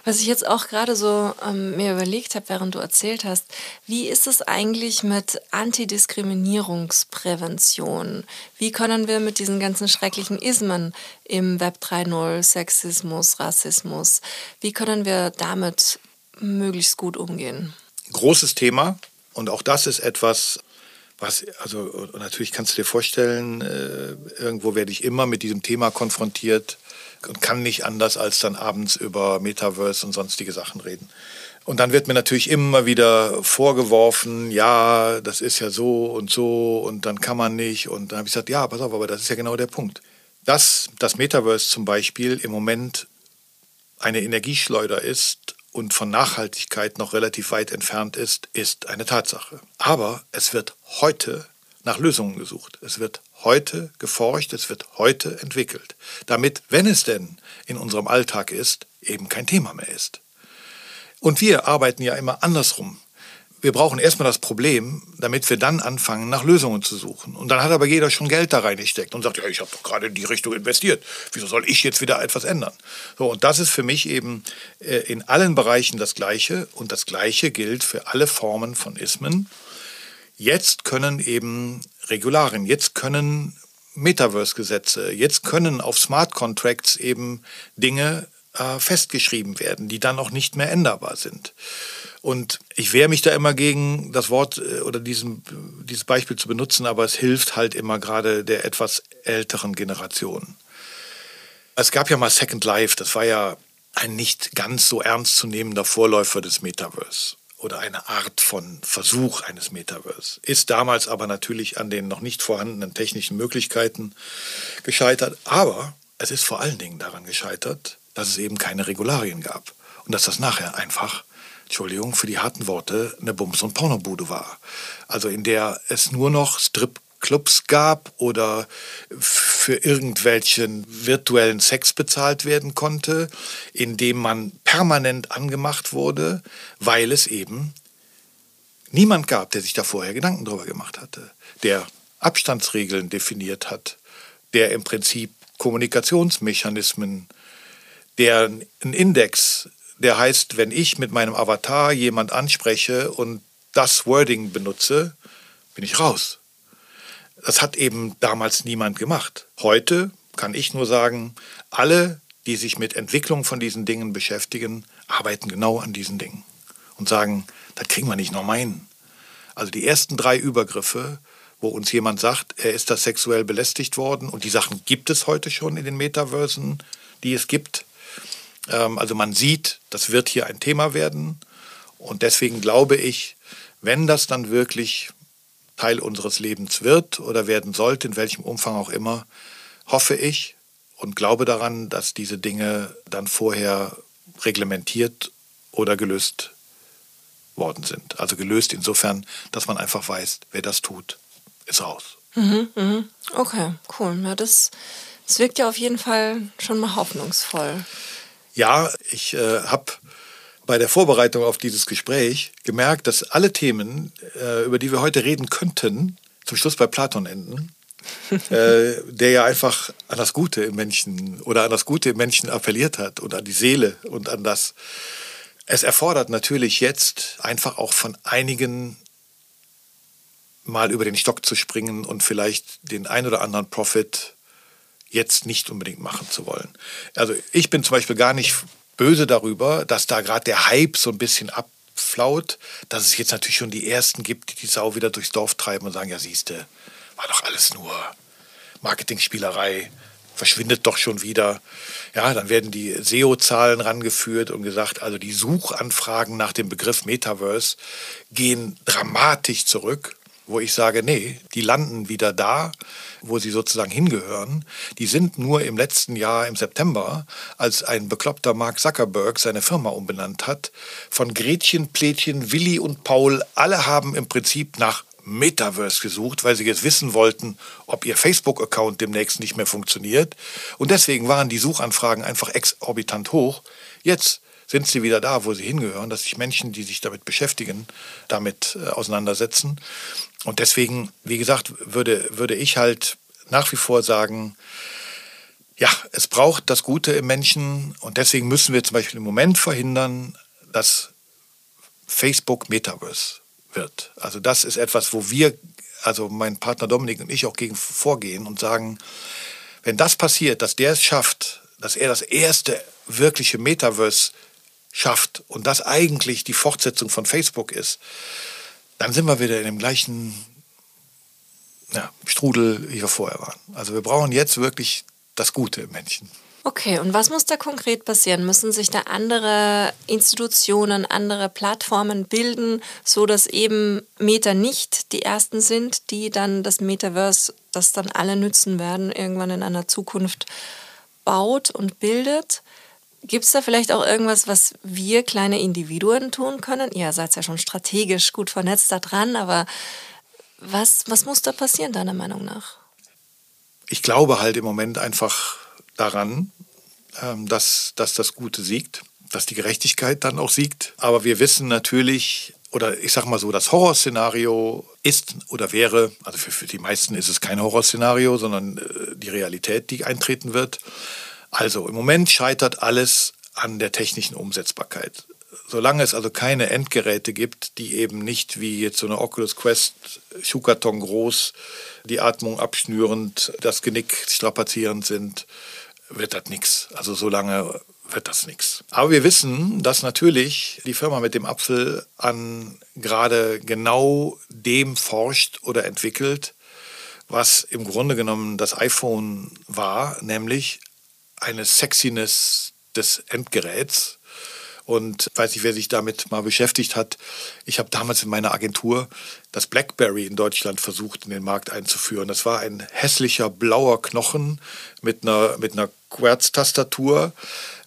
Was ich jetzt auch gerade so ähm, mir überlegt habe, während du erzählt hast, wie ist es eigentlich mit Antidiskriminierungsprävention? Wie können wir mit diesen ganzen schrecklichen Ismen im Web 3.0, Sexismus, Rassismus, wie können wir damit möglichst gut umgehen? Großes Thema und auch das ist etwas, was, also natürlich kannst du dir vorstellen, äh, irgendwo werde ich immer mit diesem Thema konfrontiert und kann nicht anders als dann abends über Metaverse und sonstige Sachen reden. Und dann wird mir natürlich immer wieder vorgeworfen, ja, das ist ja so und so und dann kann man nicht. Und dann habe ich gesagt, ja, pass auf, aber das ist ja genau der Punkt. Dass das Metaverse zum Beispiel im Moment eine Energieschleuder ist und von Nachhaltigkeit noch relativ weit entfernt ist, ist eine Tatsache. Aber es wird heute nach Lösungen gesucht. Es wird heute geforscht, es wird heute entwickelt, damit, wenn es denn in unserem Alltag ist, eben kein Thema mehr ist. Und wir arbeiten ja immer andersrum wir brauchen erstmal das Problem, damit wir dann anfangen, nach Lösungen zu suchen. Und dann hat aber jeder schon Geld da reingesteckt und sagt, ja, ich habe doch gerade in die Richtung investiert. Wieso soll ich jetzt wieder etwas ändern? So, und das ist für mich eben äh, in allen Bereichen das Gleiche. Und das Gleiche gilt für alle Formen von Ismen. Jetzt können eben Regularien, jetzt können Metaverse-Gesetze, jetzt können auf Smart Contracts eben Dinge äh, festgeschrieben werden, die dann auch nicht mehr änderbar sind. Und ich wehre mich da immer gegen das Wort äh, oder diesen, dieses Beispiel zu benutzen, aber es hilft halt immer gerade der etwas älteren Generation. Es gab ja mal Second Life, das war ja ein nicht ganz so ernstzunehmender Vorläufer des Metaverse oder eine Art von Versuch eines Metaverse. Ist damals aber natürlich an den noch nicht vorhandenen technischen Möglichkeiten gescheitert. Aber es ist vor allen Dingen daran gescheitert, dass es eben keine Regularien gab und dass das nachher einfach Entschuldigung für die harten Worte, eine Bums- und Pornobude war. Also in der es nur noch Stripclubs gab oder für irgendwelchen virtuellen Sex bezahlt werden konnte, in dem man permanent angemacht wurde, weil es eben niemand gab, der sich da vorher Gedanken drüber gemacht hatte, der Abstandsregeln definiert hat, der im Prinzip Kommunikationsmechanismen, der einen Index der heißt, wenn ich mit meinem Avatar jemand anspreche und das Wording benutze, bin ich raus. Das hat eben damals niemand gemacht. Heute kann ich nur sagen, alle, die sich mit Entwicklung von diesen Dingen beschäftigen, arbeiten genau an diesen Dingen und sagen, das kriegen wir nicht noch meinen. Also die ersten drei Übergriffe, wo uns jemand sagt, er ist da sexuell belästigt worden und die Sachen gibt es heute schon in den Metaversen, die es gibt, ähm, also man sieht, das wird hier ein Thema werden. Und deswegen glaube ich, wenn das dann wirklich Teil unseres Lebens wird oder werden sollte, in welchem Umfang auch immer, hoffe ich und glaube daran, dass diese Dinge dann vorher reglementiert oder gelöst worden sind. Also gelöst insofern, dass man einfach weiß, wer das tut, ist raus. Mhm, mh. Okay, cool. Ja, das, das wirkt ja auf jeden Fall schon mal hoffnungsvoll. Ja, ich äh, habe bei der Vorbereitung auf dieses Gespräch gemerkt, dass alle Themen, äh, über die wir heute reden könnten, zum Schluss bei Platon enden. [laughs] äh, der ja einfach an das Gute im Menschen oder an das Gute im Menschen appelliert hat und an die Seele und an das. Es erfordert natürlich jetzt einfach auch von einigen mal über den Stock zu springen und vielleicht den ein oder anderen Profit jetzt nicht unbedingt machen zu wollen. Also ich bin zum Beispiel gar nicht böse darüber, dass da gerade der Hype so ein bisschen abflaut, dass es jetzt natürlich schon die Ersten gibt, die die Sau wieder durchs Dorf treiben und sagen, ja siehste, war doch alles nur Marketingspielerei, verschwindet doch schon wieder. Ja, dann werden die SEO-Zahlen rangeführt und gesagt, also die Suchanfragen nach dem Begriff Metaverse gehen dramatisch zurück wo ich sage, nee, die landen wieder da, wo sie sozusagen hingehören. Die sind nur im letzten Jahr, im September, als ein bekloppter Mark Zuckerberg seine Firma umbenannt hat, von Gretchen, Plätchen, Willi und Paul, alle haben im Prinzip nach Metaverse gesucht, weil sie jetzt wissen wollten, ob ihr Facebook-Account demnächst nicht mehr funktioniert. Und deswegen waren die Suchanfragen einfach exorbitant hoch. Jetzt sind sie wieder da, wo sie hingehören, dass sich Menschen, die sich damit beschäftigen, damit äh, auseinandersetzen. Und deswegen, wie gesagt, würde, würde ich halt nach wie vor sagen, ja, es braucht das Gute im Menschen und deswegen müssen wir zum Beispiel im Moment verhindern, dass Facebook Metaverse wird. Also das ist etwas, wo wir, also mein Partner Dominik und ich auch gegen vorgehen und sagen, wenn das passiert, dass der es schafft, dass er das erste wirkliche Metaverse schafft und das eigentlich die Fortsetzung von Facebook ist, dann sind wir wieder in dem gleichen ja, Strudel, wie wir vorher waren. Also wir brauchen jetzt wirklich das Gute im Menschen. Okay, und was muss da konkret passieren? Müssen sich da andere Institutionen, andere Plattformen bilden, so dass eben Meta nicht die ersten sind, die dann das Metaverse, das dann alle nützen werden, irgendwann in einer Zukunft baut und bildet? Gibt es da vielleicht auch irgendwas, was wir kleine Individuen tun können? Ihr seid ja schon strategisch gut vernetzt da dran, aber was, was muss da passieren, deiner Meinung nach? Ich glaube halt im Moment einfach daran, ähm, dass, dass das Gute siegt, dass die Gerechtigkeit dann auch siegt. Aber wir wissen natürlich, oder ich sag mal so, das Horrorszenario ist oder wäre, also für, für die meisten ist es kein Horrorszenario, sondern äh, die Realität, die eintreten wird. Also im Moment scheitert alles an der technischen Umsetzbarkeit. Solange es also keine Endgeräte gibt, die eben nicht wie jetzt so eine Oculus Quest Schuhkarton groß, die Atmung abschnürend, das Genick strapazierend sind, wird das nichts. Also solange wird das nichts. Aber wir wissen, dass natürlich die Firma mit dem Apfel an gerade genau dem forscht oder entwickelt, was im Grunde genommen das iPhone war, nämlich eine Sexiness des Endgeräts. Und weiß nicht, wer sich damit mal beschäftigt hat. Ich habe damals in meiner Agentur das BlackBerry in Deutschland versucht, in den Markt einzuführen. Das war ein hässlicher blauer Knochen mit einer, mit einer Quartz-Tastatur,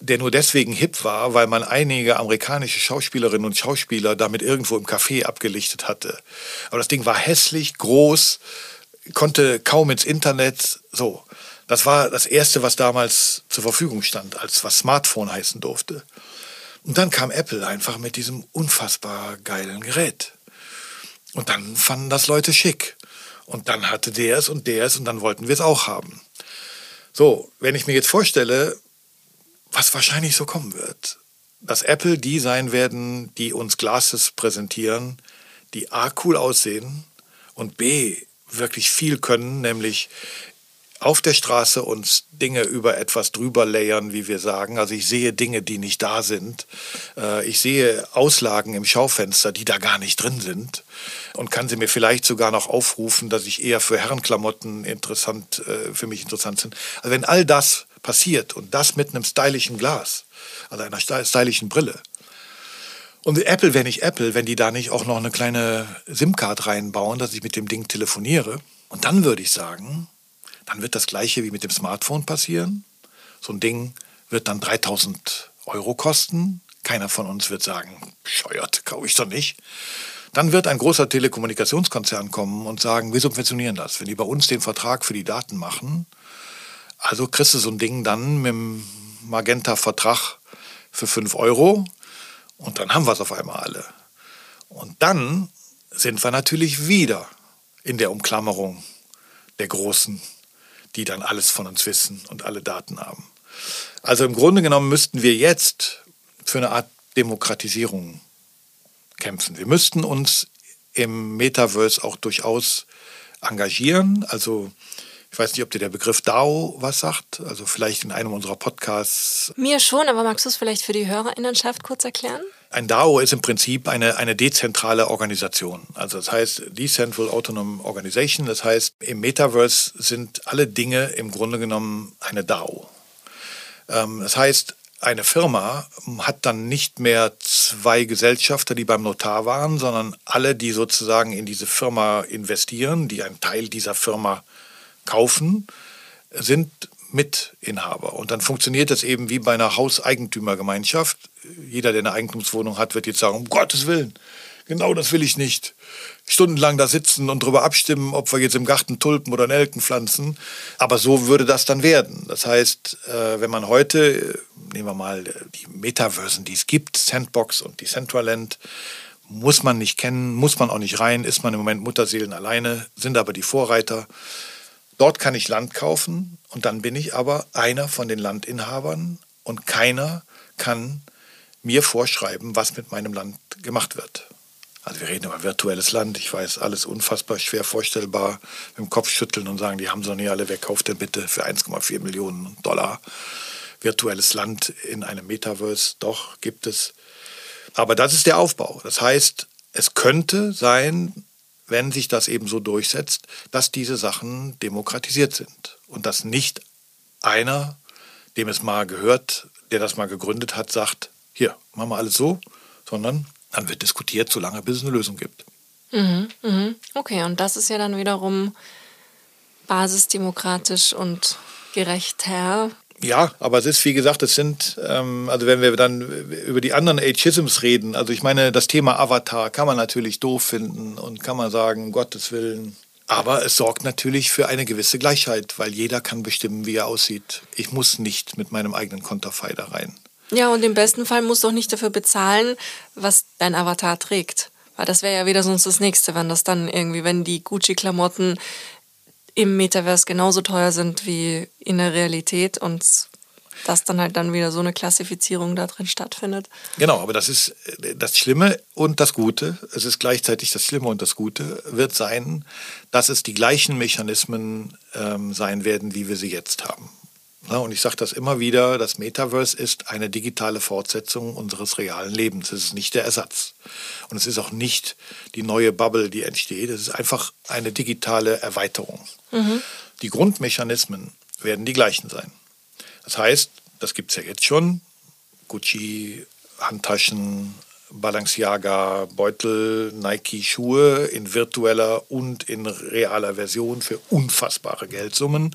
der nur deswegen hip war, weil man einige amerikanische Schauspielerinnen und Schauspieler damit irgendwo im Café abgelichtet hatte. Aber das Ding war hässlich, groß, konnte kaum ins Internet, so. Das war das Erste, was damals zur Verfügung stand, als was Smartphone heißen durfte. Und dann kam Apple einfach mit diesem unfassbar geilen Gerät. Und dann fanden das Leute schick. Und dann hatte der es und der es und dann wollten wir es auch haben. So, wenn ich mir jetzt vorstelle, was wahrscheinlich so kommen wird, dass Apple die sein werden, die uns Glasses präsentieren, die A cool aussehen und B wirklich viel können, nämlich auf der Straße uns Dinge über etwas drüber layern, wie wir sagen. Also ich sehe Dinge, die nicht da sind. Äh, ich sehe Auslagen im Schaufenster, die da gar nicht drin sind. Und kann sie mir vielleicht sogar noch aufrufen, dass ich eher für Herrenklamotten interessant, äh, für mich interessant sind. Also wenn all das passiert und das mit einem stylischen Glas, also einer stylischen Brille, und Apple wäre nicht Apple, wenn die da nicht auch noch eine kleine SIM-Card reinbauen, dass ich mit dem Ding telefoniere. Und dann würde ich sagen, dann wird das gleiche wie mit dem Smartphone passieren. So ein Ding wird dann 3000 Euro kosten. Keiner von uns wird sagen, scheuert, kaufe ich doch nicht. Dann wird ein großer Telekommunikationskonzern kommen und sagen, wir subventionieren das. Wenn die bei uns den Vertrag für die Daten machen, also kriegst du so ein Ding dann mit dem Magenta-Vertrag für 5 Euro und dann haben wir es auf einmal alle. Und dann sind wir natürlich wieder in der Umklammerung der Großen die dann alles von uns wissen und alle Daten haben. Also im Grunde genommen müssten wir jetzt für eine Art Demokratisierung kämpfen. Wir müssten uns im Metaverse auch durchaus engagieren. Also ich weiß nicht, ob dir der Begriff DAO was sagt. Also vielleicht in einem unserer Podcasts. Mir schon, aber magst du es vielleicht für die Hörerinnenschaft kurz erklären? Ein DAO ist im Prinzip eine, eine dezentrale Organisation. Also das heißt Decentral Autonomous Organization. Das heißt, im Metaverse sind alle Dinge im Grunde genommen eine DAO. Ähm, das heißt, eine Firma hat dann nicht mehr zwei Gesellschafter, die beim Notar waren, sondern alle, die sozusagen in diese Firma investieren, die einen Teil dieser Firma kaufen, sind Mitinhaber. Und dann funktioniert das eben wie bei einer Hauseigentümergemeinschaft. Jeder, der eine Eigentumswohnung hat, wird jetzt sagen, um Gottes Willen, genau das will ich nicht. Stundenlang da sitzen und darüber abstimmen, ob wir jetzt im Garten Tulpen oder Nelken pflanzen. Aber so würde das dann werden. Das heißt, äh, wenn man heute, nehmen wir mal die Metaversen, die es gibt, Sandbox und die Decentraland, muss man nicht kennen, muss man auch nicht rein, ist man im Moment Mutterseelen alleine, sind aber die Vorreiter. Dort kann ich Land kaufen und dann bin ich aber einer von den Landinhabern und keiner kann mir vorschreiben, was mit meinem Land gemacht wird. Also wir reden über virtuelles Land, ich weiß, alles unfassbar schwer vorstellbar, mit dem Kopf schütteln und sagen, die haben sie nicht alle, wer kauft denn bitte für 1,4 Millionen Dollar virtuelles Land in einem Metaverse? Doch, gibt es. Aber das ist der Aufbau. Das heißt, es könnte sein, wenn sich das eben so durchsetzt, dass diese Sachen demokratisiert sind und dass nicht einer, dem es mal gehört, der das mal gegründet hat, sagt, hier, machen wir alles so, sondern dann wird diskutiert, solange bis es eine Lösung gibt. Mhm, mhm. Okay, und das ist ja dann wiederum basisdemokratisch und gerechter. Ja, aber es ist, wie gesagt, es sind, ähm, also wenn wir dann über die anderen Ageisms reden, also ich meine, das Thema Avatar kann man natürlich doof finden und kann man sagen, um Gottes Willen. Aber es sorgt natürlich für eine gewisse Gleichheit, weil jeder kann bestimmen, wie er aussieht. Ich muss nicht mit meinem eigenen Konterfei da rein. Ja, und im besten Fall musst du auch nicht dafür bezahlen, was dein Avatar trägt. Weil das wäre ja wieder sonst das Nächste, wenn das dann irgendwie, wenn die Gucci-Klamotten im Metaverse genauso teuer sind wie in der Realität und dass dann halt dann wieder so eine Klassifizierung da drin stattfindet. Genau, aber das ist äh, das Schlimme und das Gute. Es ist gleichzeitig das Schlimme und das Gute wird sein, dass es die gleichen Mechanismen ähm, sein werden, wie wir sie jetzt haben. Und ich sage das immer wieder, das Metaverse ist eine digitale Fortsetzung unseres realen Lebens. Es ist nicht der Ersatz. Und es ist auch nicht die neue Bubble, die entsteht. Es ist einfach eine digitale Erweiterung. Mhm. Die Grundmechanismen werden die gleichen sein. Das heißt, das gibt es ja jetzt schon. Gucci, Handtaschen, Balenciaga, Beutel, Nike, Schuhe in virtueller und in realer Version für unfassbare Geldsummen.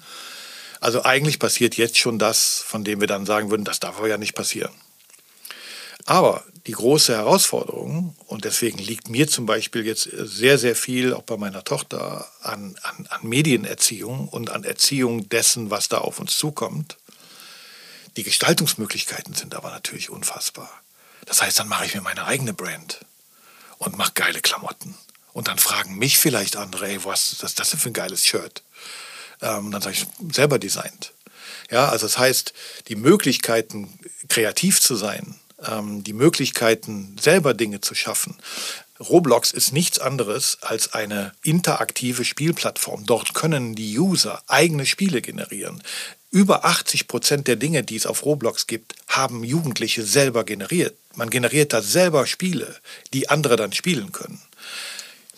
Also eigentlich passiert jetzt schon das, von dem wir dann sagen würden, das darf aber ja nicht passieren. Aber die große Herausforderung, und deswegen liegt mir zum Beispiel jetzt sehr, sehr viel, auch bei meiner Tochter, an, an, an Medienerziehung und an Erziehung dessen, was da auf uns zukommt, die Gestaltungsmöglichkeiten sind aber natürlich unfassbar. Das heißt, dann mache ich mir meine eigene Brand und mache geile Klamotten. Und dann fragen mich vielleicht andere, ey, was ist das denn für ein geiles Shirt? Ähm, dann sage ich, selber designt. Ja, also das heißt, die Möglichkeiten, kreativ zu sein, ähm, die Möglichkeiten, selber Dinge zu schaffen. Roblox ist nichts anderes als eine interaktive Spielplattform. Dort können die User eigene Spiele generieren. Über 80 Prozent der Dinge, die es auf Roblox gibt, haben Jugendliche selber generiert. Man generiert da selber Spiele, die andere dann spielen können.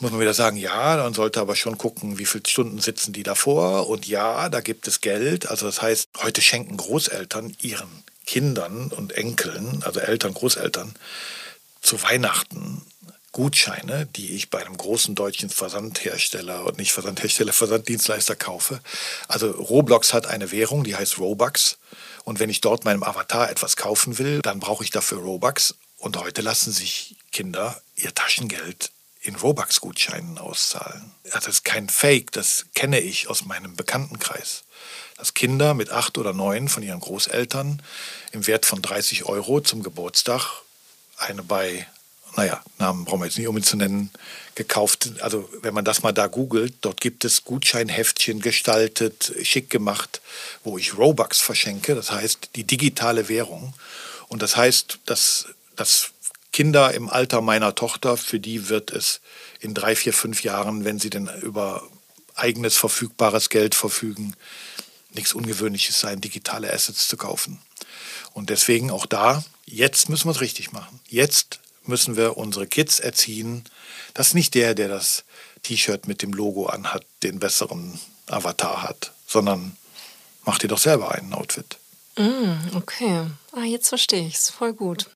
Muss man wieder sagen, ja, man sollte aber schon gucken, wie viele Stunden sitzen die davor. Und ja, da gibt es Geld. Also das heißt, heute schenken Großeltern ihren Kindern und Enkeln, also Eltern, Großeltern, zu Weihnachten Gutscheine, die ich bei einem großen deutschen Versandhersteller und nicht Versandhersteller, Versanddienstleister kaufe. Also Roblox hat eine Währung, die heißt Robux. Und wenn ich dort meinem Avatar etwas kaufen will, dann brauche ich dafür Robux. Und heute lassen sich Kinder ihr Taschengeld in Robux-Gutscheinen auszahlen. Das ist kein Fake, das kenne ich aus meinem Bekanntenkreis. Dass Kinder mit acht oder neun von ihren Großeltern im Wert von 30 Euro zum Geburtstag eine bei naja, Namen brauchen wir jetzt nicht um ihn zu nennen, gekauft. Also wenn man das mal da googelt, dort gibt es Gutscheinheftchen gestaltet, schick gemacht, wo ich Robux verschenke, das heißt die digitale Währung. Und das heißt, dass, dass Kinder im Alter meiner Tochter, für die wird es in drei, vier, fünf Jahren, wenn sie denn über eigenes verfügbares Geld verfügen, nichts Ungewöhnliches sein, digitale Assets zu kaufen. Und deswegen auch da, jetzt müssen wir es richtig machen. Jetzt müssen wir unsere Kids erziehen, dass nicht der, der das T-Shirt mit dem Logo anhat, den besseren Avatar hat, sondern mach dir doch selber einen Outfit. Mm, okay. Ah, jetzt verstehe ich es. Voll gut.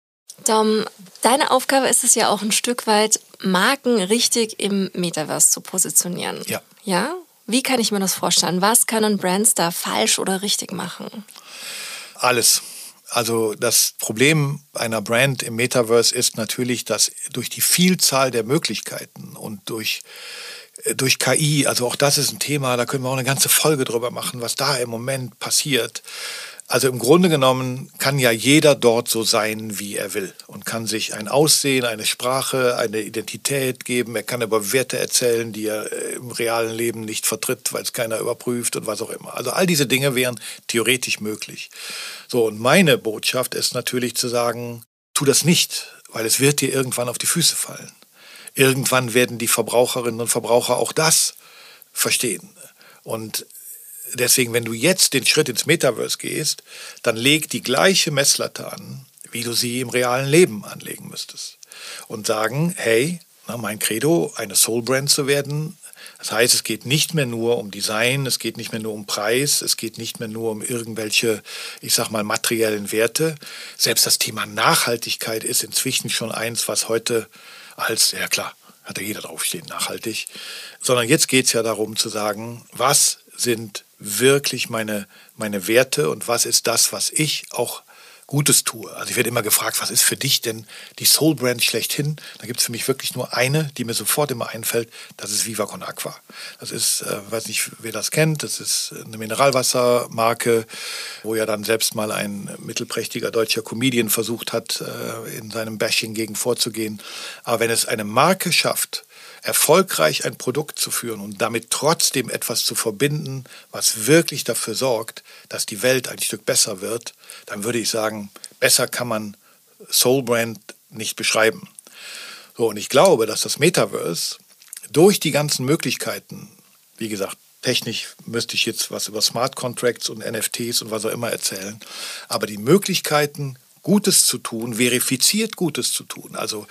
Dom, deine Aufgabe ist es ja auch ein Stück weit, Marken richtig im Metaverse zu positionieren. Ja. Ja? Wie kann ich mir das vorstellen? Was können Brands da falsch oder richtig machen? Alles. Also das Problem einer Brand im Metaverse ist natürlich, dass durch die Vielzahl der Möglichkeiten und durch äh, durch KI, also auch das ist ein Thema, da können wir auch eine ganze Folge drüber machen, was da im Moment passiert. Also im Grunde genommen kann ja jeder dort so sein, wie er will und kann sich ein Aussehen, eine Sprache, eine Identität geben. Er kann über Werte erzählen, die er äh, im realen Leben nicht vertritt, weil es keiner überprüft und was auch immer. Also all diese Dinge wären theoretisch möglich. So, und meine Botschaft ist natürlich zu sagen, tu das nicht, weil es wird dir irgendwann auf die Füße fallen. Irgendwann werden die Verbraucherinnen und Verbraucher auch das verstehen. Und deswegen, wenn du jetzt den Schritt ins Metaverse gehst, dann leg die gleiche Messlatte an, wie du sie im realen Leben anlegen müsstest. Und sagen, hey, na, mein Credo, eine Soul-Brand zu werden, das heißt, es geht nicht mehr nur um Design, es geht nicht mehr nur um Preis, es geht nicht mehr nur um irgendwelche, ich sag mal, materiellen Werte. Selbst das Thema Nachhaltigkeit ist inzwischen schon eins, was heute als, ja klar, hat ja jeder draufstehen, nachhaltig. Sondern jetzt geht es ja darum zu sagen, was sind wirklich meine, meine Werte und was ist das, was ich auch Gutes tue. Also ich werde immer gefragt, was ist für dich denn die Soul Brand schlechthin? Da gibt es für mich wirklich nur eine, die mir sofort immer einfällt. Das ist Viva Con Aqua. Das ist, äh, weiß nicht, wer das kennt, das ist eine Mineralwassermarke, wo ja dann selbst mal ein mittelprächtiger deutscher Comedian versucht hat, äh, in seinem Bashing gegen vorzugehen. Aber wenn es eine Marke schafft, erfolgreich ein Produkt zu führen und damit trotzdem etwas zu verbinden, was wirklich dafür sorgt, dass die Welt ein Stück besser wird, dann würde ich sagen, besser kann man Soul Brand nicht beschreiben. So, und ich glaube, dass das Metaverse durch die ganzen Möglichkeiten, wie gesagt, technisch müsste ich jetzt was über Smart Contracts und NFTs und was auch immer erzählen, aber die Möglichkeiten, Gutes zu tun, verifiziert Gutes zu tun, also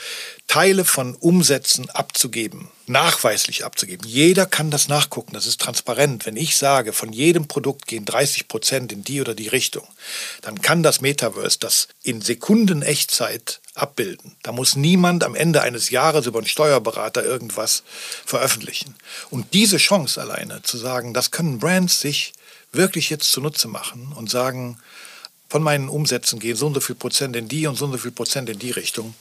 Teile von Umsätzen abzugeben, nachweislich abzugeben. Jeder kann das nachgucken, das ist transparent. Wenn ich sage, von jedem Produkt gehen 30 Prozent in die oder die Richtung, dann kann das Metaverse das in Sekunden Echtzeit abbilden. Da muss niemand am Ende eines Jahres über einen Steuerberater irgendwas veröffentlichen. Und diese Chance alleine zu sagen, das können Brands sich wirklich jetzt zunutze machen und sagen, von meinen Umsätzen gehen so und so viel Prozent in die und so und so viel Prozent in die Richtung,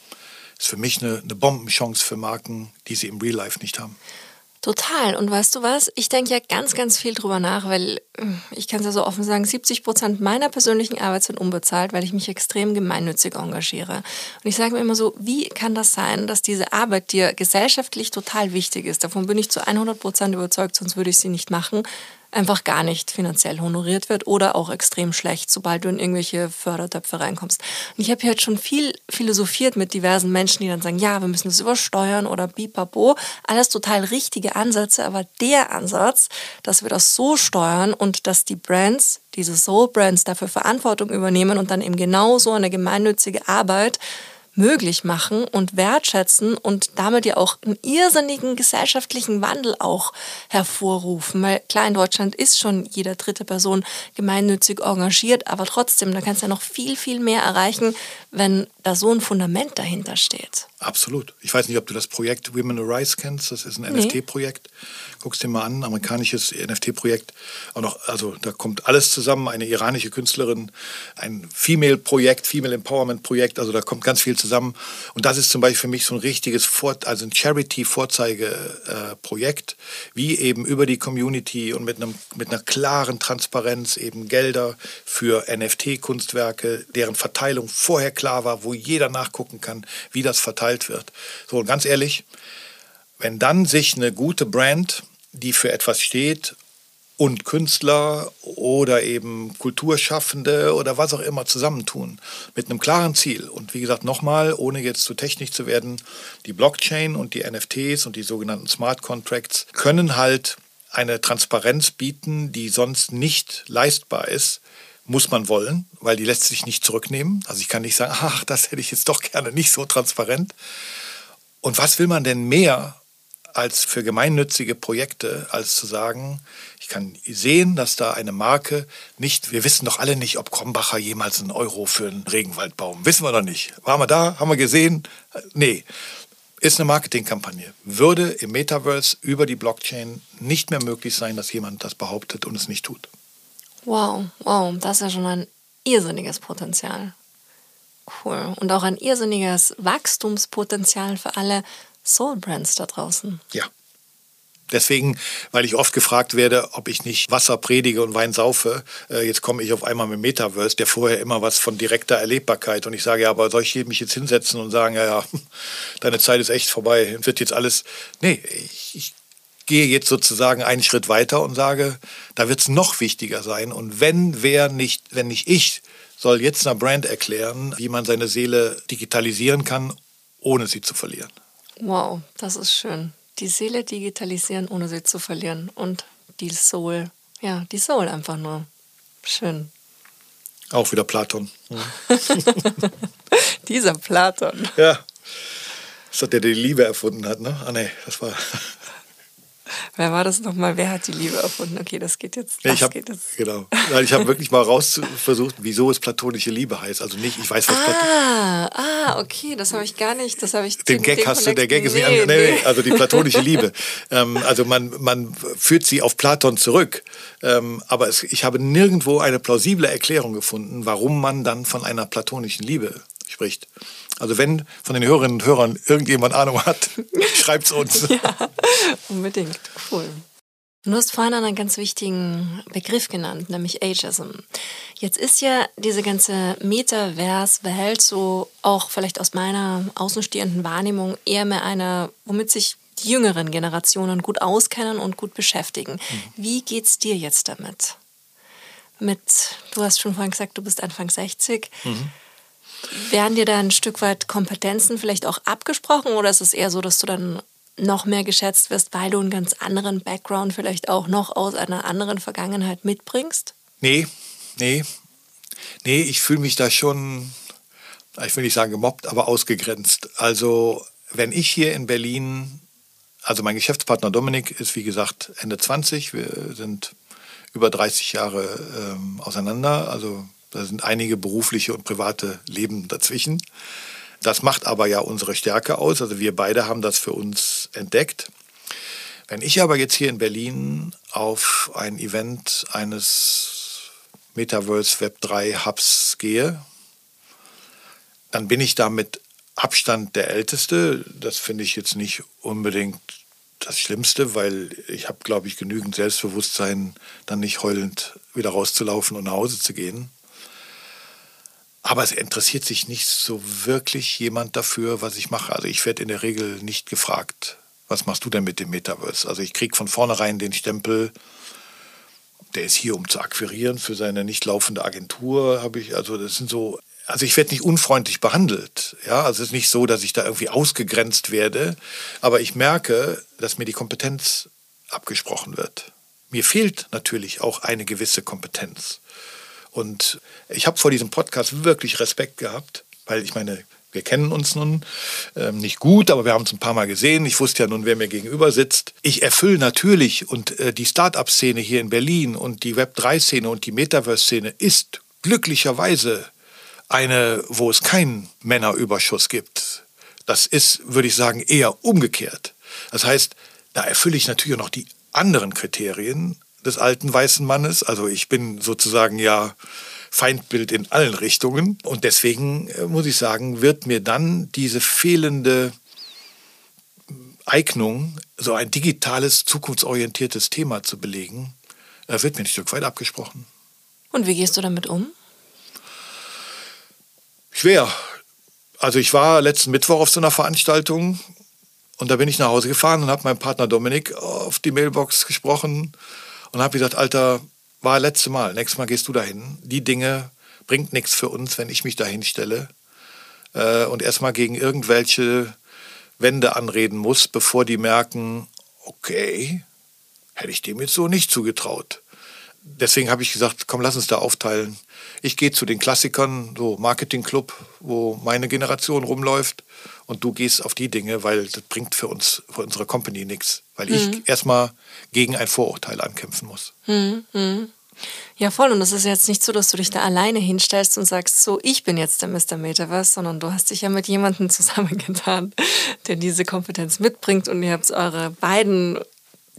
ist für mich eine, eine Bombenchance für Marken, die sie im Real Life nicht haben. Total. Und weißt du was? Ich denke ja ganz, ganz viel drüber nach, weil äh, ich kann es ja so offen sagen, 70 Prozent meiner persönlichen Arbeit sind unbezahlt, weil ich mich extrem gemeinnützig engagiere. Und ich sage mir immer so, wie kann das sein, dass diese Arbeit dir gesellschaftlich total wichtig ist? Davon bin ich zu 100 Prozent überzeugt, sonst würde ich sie nicht machen einfach gar nicht finanziell honoriert wird oder auch extrem schlecht, sobald du in irgendwelche Fördertöpfe reinkommst. Und ich habe hier jetzt schon viel philosophiert mit diversen Menschen, die dann sagen, ja, wir müssen das übersteuern oder bipabo. Alles total richtige Ansätze, aber der Ansatz, dass wir das so steuern und dass die Brands, diese Soul Brands dafür Verantwortung übernehmen und dann eben genauso eine gemeinnützige Arbeit möglich machen und wertschätzen und damit ja auch einen irrsinnigen gesellschaftlichen Wandel auch hervorrufen. Weil klar, in Deutschland ist schon jede dritte Person gemeinnützig engagiert, aber trotzdem, da kannst du ja noch viel, viel mehr erreichen, wenn da so ein Fundament dahinter steht. Absolut. Ich weiß nicht, ob du das Projekt Women Arise kennst. Das ist ein nee. NFT-Projekt. Guckst dir mal an, amerikanisches NFT-Projekt. also da kommt alles zusammen. Eine iranische Künstlerin, ein Female-Projekt, Female Empowerment-Projekt. Also da kommt ganz viel zusammen. Und das ist zum Beispiel für mich so ein richtiges, Vor also ein Charity-Vorzeige-Projekt, wie eben über die Community und mit, einem, mit einer klaren Transparenz eben Gelder für NFT-Kunstwerke, deren Verteilung vorher klar war, wo jeder nachgucken kann, wie das verteilt wird. So, ganz ehrlich, wenn dann sich eine gute Brand, die für etwas steht, und Künstler oder eben Kulturschaffende oder was auch immer zusammentun mit einem klaren Ziel. Und wie gesagt, nochmal, ohne jetzt zu technisch zu werden, die Blockchain und die NFTs und die sogenannten Smart Contracts können halt eine Transparenz bieten, die sonst nicht leistbar ist muss man wollen, weil die lässt sich nicht zurücknehmen. Also ich kann nicht sagen, [laughs] ach, das hätte ich jetzt doch gerne nicht so transparent. Und was will man denn mehr als für gemeinnützige Projekte, als zu sagen, ich kann sehen, dass da eine Marke nicht, wir wissen doch alle nicht, ob Krombacher jemals einen Euro für einen Regenwaldbaum, wissen wir doch nicht. Waren wir da, haben wir gesehen? Nee, ist eine Marketingkampagne. Würde im Metaverse über die Blockchain nicht mehr möglich sein, dass jemand das behauptet und es nicht tut. Wow, wow, das ist ja schon ein irrsinniges Potenzial. Cool. Und auch ein irrsinniges Wachstumspotenzial für alle Soul Brands da draußen. Ja. Deswegen, weil ich oft gefragt werde, ob ich nicht Wasser predige und Wein saufe, äh, jetzt komme ich auf einmal mit Metaverse, der vorher immer was von direkter Erlebbarkeit. Und ich sage, ja, aber soll ich mich jetzt hinsetzen und sagen, ja, ja, [laughs] deine Zeit ist echt vorbei, wird jetzt alles. Nee, ich, ich gehe jetzt sozusagen einen Schritt weiter und sage, da wird es noch wichtiger sein. Und wenn wer nicht, wenn nicht ich, soll jetzt einer Brand erklären, wie man seine Seele digitalisieren kann, ohne sie zu verlieren. Wow, das ist schön. Die Seele digitalisieren, ohne sie zu verlieren. Und die Soul, ja, die Soul einfach nur. Schön. Auch wieder Platon. [laughs] Dieser Platon. Ja. Das hat der die Liebe erfunden hat, ne? Ah, nee, das war. Wer war das nochmal? Wer hat die Liebe erfunden? Okay, das geht jetzt. Das ich habe genau. Ich habe wirklich mal raus versucht, wieso es platonische Liebe heißt. Also nicht, ich weiß was. Ah, ah, okay, das habe ich gar nicht. Das habe ich. Den, den Gag den hast du. Der Gag ist nee, nicht. Nee, nee. Also die platonische [laughs] Liebe. ähm, also man man führt sie auf Platon zurück. Ähm, aber es, ich habe nirgendwo eine plausible Erklärung gefunden, warum man dann von einer platonischen Liebe spricht. Also wenn von den Hörerinnen und Hörern irgendjemand Ahnung hat, [laughs] schreibt es uns. ja, unbedingt. Cool. Du hast vorhin einen ganz wichtigen Begriff genannt, nämlich Ageism. Jetzt ist ja diese ganze Metaverse-Welt so auch vielleicht aus meiner außenstehenden Wahrnehmung eher mehr eine, womit sich die jüngeren Generationen gut auskennen und gut beschäftigen. Mhm. Wie geht's dir jetzt damit? Mit, du hast schon vorhin gesagt, du bist Anfang 60. Mhm. Werden dir da ein Stück weit Kompetenzen vielleicht auch abgesprochen oder ist es eher so, dass du dann noch mehr geschätzt wirst, weil du einen ganz anderen Background vielleicht auch noch aus einer anderen Vergangenheit mitbringst? Nee, nee. Nee, ich fühle mich da schon, ich will nicht sagen gemobbt, aber ausgegrenzt. Also, wenn ich hier in Berlin, also mein Geschäftspartner Dominik ist wie gesagt Ende 20, wir sind über 30 Jahre ähm, auseinander, also da sind einige berufliche und private Leben dazwischen. Das macht aber ja unsere Stärke aus. Also wir beide haben das für uns entdeckt. Wenn ich aber jetzt hier in Berlin auf ein Event eines Metaverse Web 3 Hubs gehe, dann bin ich da mit Abstand der Älteste. Das finde ich jetzt nicht unbedingt das Schlimmste, weil ich habe, glaube ich, genügend Selbstbewusstsein, dann nicht heulend wieder rauszulaufen und nach Hause zu gehen. Aber es interessiert sich nicht so wirklich jemand dafür, was ich mache. Also ich werde in der Regel nicht gefragt, was machst du denn mit dem Metaverse? Also ich kriege von vornherein den Stempel, der ist hier, um zu akquirieren für seine nicht laufende Agentur, habe ich, also das sind so, also ich werde nicht unfreundlich behandelt. Ja, also es ist nicht so, dass ich da irgendwie ausgegrenzt werde, aber ich merke, dass mir die Kompetenz abgesprochen wird. Mir fehlt natürlich auch eine gewisse Kompetenz. Und ich habe vor diesem Podcast wirklich Respekt gehabt, weil ich meine, wir kennen uns nun ähm, nicht gut, aber wir haben uns ein paar Mal gesehen. Ich wusste ja nun, wer mir gegenüber sitzt. Ich erfülle natürlich und äh, die Start-up-Szene hier in Berlin und die Web3-Szene und die Metaverse-Szene ist glücklicherweise eine, wo es keinen Männerüberschuss gibt. Das ist, würde ich sagen, eher umgekehrt. Das heißt, da erfülle ich natürlich auch noch die anderen Kriterien, des alten weißen Mannes. Also ich bin sozusagen ja Feindbild in allen Richtungen. Und deswegen äh, muss ich sagen, wird mir dann diese fehlende Eignung, so ein digitales, zukunftsorientiertes Thema zu belegen, äh, wird mir ein Stück weit abgesprochen. Und wie gehst du damit um? Schwer. Also ich war letzten Mittwoch auf so einer Veranstaltung und da bin ich nach Hause gefahren und habe meinem Partner Dominik auf die Mailbox gesprochen und habe gesagt, Alter, war letzte Mal, nächstes Mal gehst du dahin. Die Dinge bringt nichts für uns, wenn ich mich dahin stelle äh, und erstmal gegen irgendwelche Wände anreden muss, bevor die merken, okay, hätte ich dem jetzt so nicht zugetraut. Deswegen habe ich gesagt, komm, lass uns da aufteilen. Ich gehe zu den Klassikern, so Marketingclub, wo meine Generation rumläuft und du gehst auf die Dinge, weil das bringt für uns, für unsere Company nichts. Weil mhm. ich erstmal gegen ein Vorurteil ankämpfen muss. Mhm. Ja, voll. Und es ist jetzt nicht so, dass du dich da alleine hinstellst und sagst, so, ich bin jetzt der Mr. Metaverse, sondern du hast dich ja mit jemandem [laughs] zusammengetan, der diese Kompetenz mitbringt und ihr habt eure beiden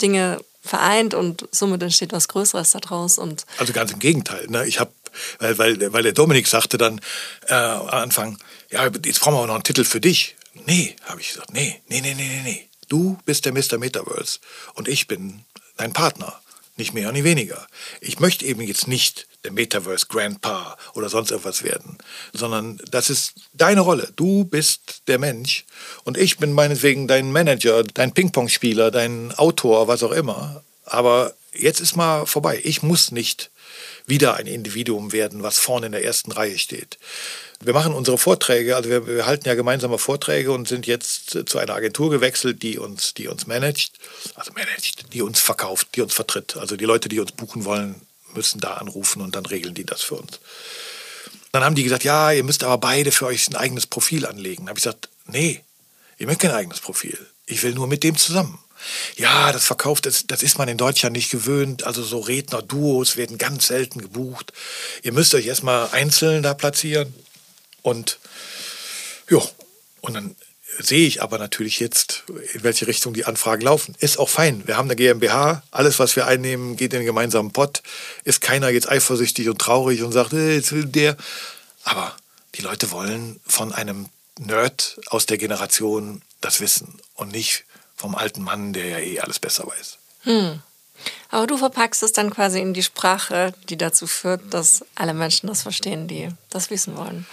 Dinge vereint und somit entsteht was Größeres daraus. Und also ganz im Gegenteil. Ne? Ich habe, weil, weil, weil der Dominik sagte dann äh, am Anfang, ja, jetzt brauchen wir auch noch einen Titel für dich. Nee, habe ich gesagt, nee, nee, nee, nee, nee. Du bist der Mr. Metaverse und ich bin dein Partner. Nicht mehr und nicht weniger. Ich möchte eben jetzt nicht der Metaverse Grandpa oder sonst irgendwas werden, sondern das ist deine Rolle. Du bist der Mensch und ich bin meinetwegen dein Manager, dein Ping-Pong-Spieler, dein Autor, was auch immer. Aber jetzt ist mal vorbei. Ich muss nicht wieder ein Individuum werden, was vorne in der ersten Reihe steht. Wir machen unsere Vorträge, also wir, wir, halten ja gemeinsame Vorträge und sind jetzt zu einer Agentur gewechselt, die uns, die uns managt, also managt, die uns verkauft, die uns vertritt. Also die Leute, die uns buchen wollen, müssen da anrufen und dann regeln die das für uns. Dann haben die gesagt, ja, ihr müsst aber beide für euch ein eigenes Profil anlegen. Da habe ich gesagt, nee, ich möchte kein eigenes Profil. Ich will nur mit dem zusammen. Ja, das verkauft, das, das ist man in Deutschland nicht gewöhnt. Also so Redner-Duos werden ganz selten gebucht. Ihr müsst euch erstmal einzeln da platzieren. Und ja, und dann sehe ich aber natürlich jetzt, in welche Richtung die Anfragen laufen. Ist auch fein. Wir haben eine GmbH, alles, was wir einnehmen, geht in den gemeinsamen Pott. Ist keiner jetzt eifersüchtig und traurig und sagt, äh, jetzt will der. Aber die Leute wollen von einem Nerd aus der Generation das wissen und nicht vom alten Mann, der ja eh alles besser weiß. Hm. Aber du verpackst es dann quasi in die Sprache, die dazu führt, dass alle Menschen das verstehen, die das wissen wollen.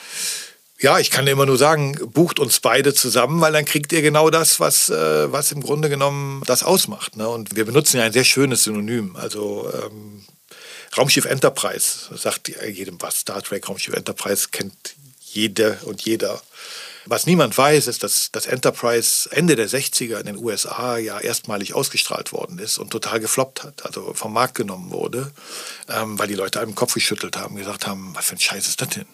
Ja, ich kann immer nur sagen, bucht uns beide zusammen, weil dann kriegt ihr genau das, was, äh, was im Grunde genommen das ausmacht. Ne? Und wir benutzen ja ein sehr schönes Synonym. Also ähm, Raumschiff Enterprise sagt jedem was. Star Trek Raumschiff Enterprise kennt jede und jeder. Was niemand weiß, ist, dass das Enterprise Ende der 60er in den USA ja erstmalig ausgestrahlt worden ist und total gefloppt hat, also vom Markt genommen wurde, ähm, weil die Leute einem Kopf geschüttelt haben, gesagt haben, was für ein Scheiß ist das denn?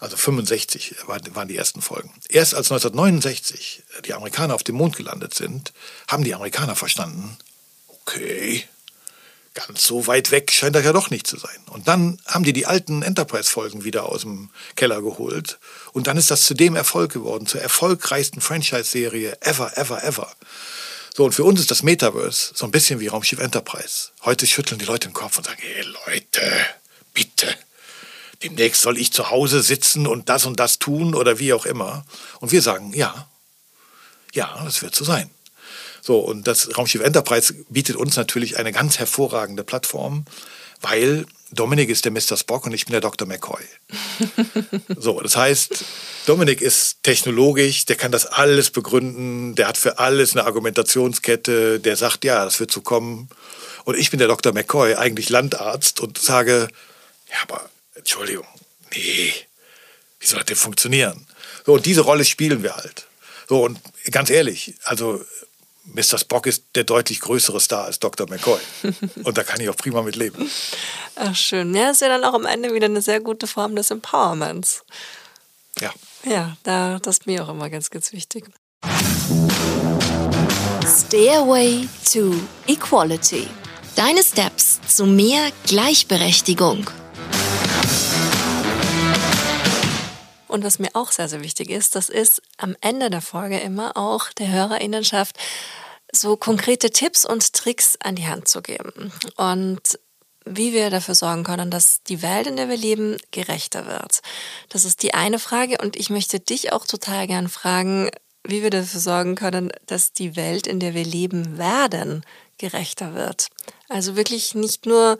Also 65 waren die ersten Folgen. Erst als 1969 die Amerikaner auf dem Mond gelandet sind, haben die Amerikaner verstanden, okay, ganz so weit weg scheint das ja doch nicht zu sein. Und dann haben die die alten Enterprise-Folgen wieder aus dem Keller geholt. Und dann ist das zu dem Erfolg geworden, zur erfolgreichsten Franchise-Serie ever, ever, ever. So, und für uns ist das Metaverse so ein bisschen wie Raumschiff Enterprise. Heute schütteln die Leute den Kopf und sagen, hey Leute, bitte, demnächst soll ich zu Hause sitzen und das und das tun oder wie auch immer. Und wir sagen, ja, ja, das wird so sein. So, und das Raumschiff Enterprise bietet uns natürlich eine ganz hervorragende Plattform, weil Dominik ist der Mr. Spock und ich bin der Dr. McCoy. [laughs] so, das heißt, Dominik ist technologisch, der kann das alles begründen, der hat für alles eine Argumentationskette, der sagt, ja, das wird so kommen. Und ich bin der Dr. McCoy, eigentlich Landarzt und sage, ja, aber Entschuldigung, nee, wie soll das denn funktionieren? So, und diese Rolle spielen wir halt. So, und ganz ehrlich, also Mr. Spock ist der deutlich größere Star als Dr. McCoy. [laughs] Und da kann ich auch prima mit leben. Ach, schön. Ja, ist ja dann auch am Ende wieder eine sehr gute Form des Empowerments. Ja. Ja, da, das ist mir auch immer ganz, ganz wichtig. Stairway to Equality. Deine Steps zu mehr Gleichberechtigung. Und was mir auch sehr, sehr wichtig ist, das ist am Ende der Folge immer auch der Hörerinnenschaft so konkrete Tipps und Tricks an die Hand zu geben. Und wie wir dafür sorgen können, dass die Welt, in der wir leben, gerechter wird. Das ist die eine Frage. Und ich möchte dich auch total gern fragen, wie wir dafür sorgen können, dass die Welt, in der wir leben werden, gerechter wird. Also wirklich nicht nur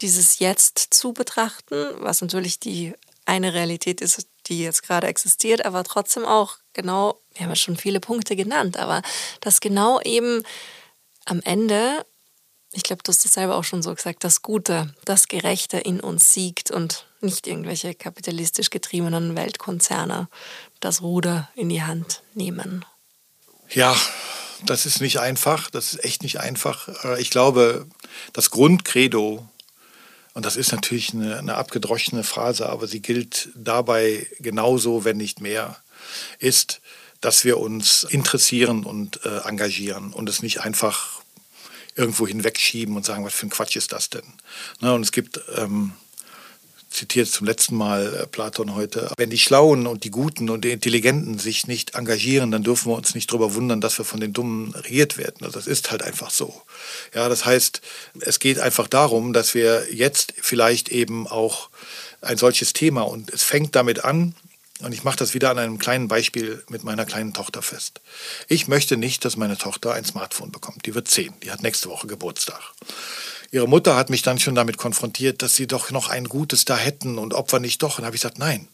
dieses Jetzt zu betrachten, was natürlich die eine Realität ist, die jetzt gerade existiert, aber trotzdem auch genau, wir haben ja schon viele Punkte genannt, aber dass genau eben am Ende, ich glaube, du hast das selber auch schon so gesagt, das Gute, das Gerechte in uns siegt und nicht irgendwelche kapitalistisch getriebenen Weltkonzerne das Ruder in die Hand nehmen. Ja, das ist nicht einfach, das ist echt nicht einfach. Ich glaube, das Grundcredo und das ist natürlich eine, eine abgedroschene Phrase, aber sie gilt dabei genauso, wenn nicht mehr, ist, dass wir uns interessieren und äh, engagieren und es nicht einfach irgendwo hinwegschieben und sagen, was für ein Quatsch ist das denn? Ne, und es gibt ähm, zitiert zum letzten Mal äh, Platon heute, wenn die Schlauen und die Guten und die Intelligenten sich nicht engagieren, dann dürfen wir uns nicht darüber wundern, dass wir von den Dummen regiert werden. Also das ist halt einfach so. Ja, das heißt, es geht einfach darum, dass wir jetzt vielleicht eben auch ein solches Thema und es fängt damit an, und ich mache das wieder an einem kleinen Beispiel mit meiner kleinen Tochter fest. Ich möchte nicht, dass meine Tochter ein Smartphone bekommt. Die wird zehn. Die hat nächste Woche Geburtstag. Ihre Mutter hat mich dann schon damit konfrontiert, dass sie doch noch ein Gutes da hätten und wir nicht doch. Und habe ich gesagt, nein.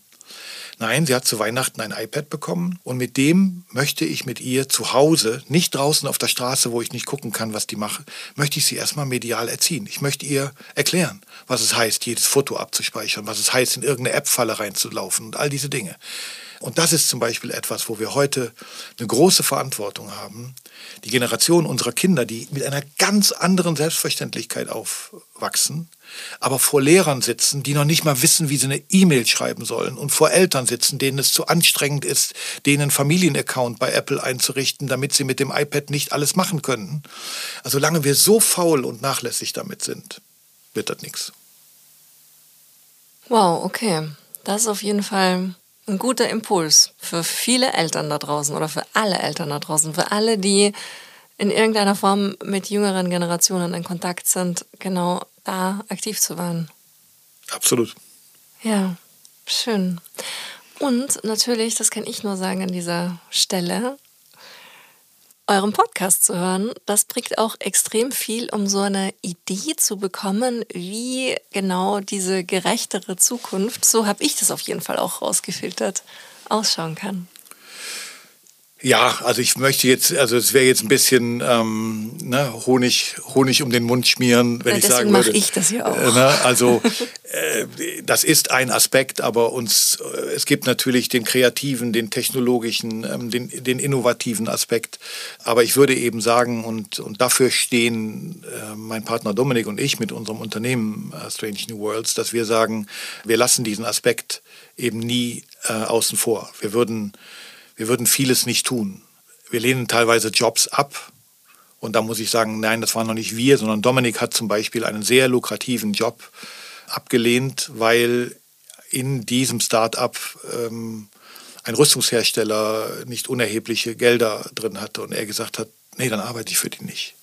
Nein, sie hat zu Weihnachten ein iPad bekommen und mit dem möchte ich mit ihr zu Hause, nicht draußen auf der Straße, wo ich nicht gucken kann, was die mache, möchte ich sie erstmal medial erziehen. Ich möchte ihr erklären, was es heißt, jedes Foto abzuspeichern, was es heißt, in irgendeine App-Falle reinzulaufen und all diese Dinge. Und das ist zum Beispiel etwas, wo wir heute eine große Verantwortung haben. Die Generation unserer Kinder, die mit einer ganz anderen Selbstverständlichkeit aufwachsen, aber vor Lehrern sitzen, die noch nicht mal wissen, wie sie eine E-Mail schreiben sollen und vor Eltern sitzen, denen es zu anstrengend ist, denen einen Familienaccount bei Apple einzurichten, damit sie mit dem iPad nicht alles machen können. Also solange wir so faul und nachlässig damit sind, wird das nichts. Wow, okay. Das ist auf jeden Fall ein guter Impuls für viele Eltern da draußen oder für alle Eltern da draußen, für alle, die in irgendeiner Form mit jüngeren Generationen in Kontakt sind, genau da aktiv zu werden. Absolut. Ja, schön. Und natürlich, das kann ich nur sagen an dieser Stelle, euren Podcast zu hören, das bringt auch extrem viel, um so eine Idee zu bekommen, wie genau diese gerechtere Zukunft, so habe ich das auf jeden Fall auch rausgefiltert, ausschauen kann. Ja, also ich möchte jetzt, also es wäre jetzt ein bisschen ähm, ne, Honig, Honig um den Mund schmieren, wenn ja, ich sagen würde. Deswegen mache ich das ja auch. Äh, ne, also [laughs] äh, das ist ein Aspekt, aber uns, äh, es gibt natürlich den kreativen, den technologischen, ähm, den, den innovativen Aspekt. Aber ich würde eben sagen, und, und dafür stehen äh, mein Partner Dominik und ich mit unserem Unternehmen äh, Strange New Worlds, dass wir sagen, wir lassen diesen Aspekt eben nie außen vor. Wir würden wir würden vieles nicht tun. Wir lehnen teilweise Jobs ab. Und da muss ich sagen, nein, das waren noch nicht wir, sondern Dominik hat zum Beispiel einen sehr lukrativen Job abgelehnt, weil in diesem Start-up ähm, ein Rüstungshersteller nicht unerhebliche Gelder drin hatte und er gesagt hat, nee, dann arbeite ich für die nicht.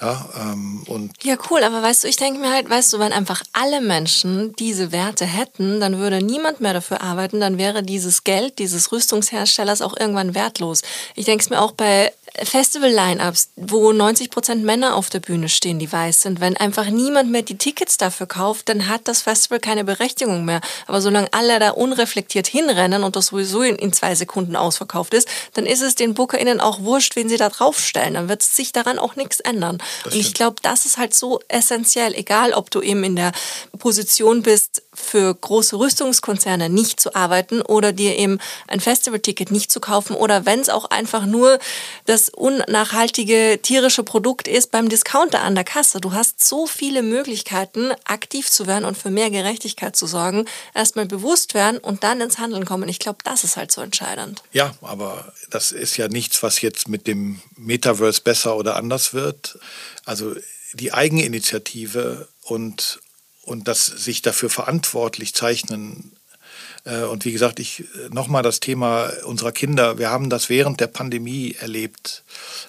Ja, ähm, und ja, cool, aber weißt du, ich denke mir halt, weißt du, wenn einfach alle Menschen diese Werte hätten, dann würde niemand mehr dafür arbeiten, dann wäre dieses Geld dieses Rüstungsherstellers auch irgendwann wertlos. Ich denke es mir auch bei Festival-Line-Ups, wo 90 Prozent Männer auf der Bühne stehen, die weiß sind. Wenn einfach niemand mehr die Tickets dafür kauft, dann hat das Festival keine Berechtigung mehr. Aber solange alle da unreflektiert hinrennen und das sowieso in, in zwei Sekunden ausverkauft ist, dann ist es den BookerInnen auch wurscht, wen sie da draufstellen. Dann wird sich daran auch nichts ändern. und ich glaube, das ist halt so essentiell, egal ob du eben in der Position bist, für große Rüstungskonzerne nicht zu arbeiten oder dir eben ein Festivalticket nicht zu kaufen oder wenn es auch einfach nur das unnachhaltige tierische Produkt ist beim Discounter an der Kasse. Du hast so viele Möglichkeiten, aktiv zu werden und für mehr Gerechtigkeit zu sorgen. Erstmal bewusst werden und dann ins Handeln kommen. Ich glaube, das ist halt so entscheidend. Ja, aber das ist ja nichts, was jetzt mit dem Metaverse besser oder anders wird. Also die Eigeninitiative und und das sich dafür verantwortlich zeichnen. Äh, und wie gesagt, ich nochmal das Thema unserer Kinder. Wir haben das während der Pandemie erlebt,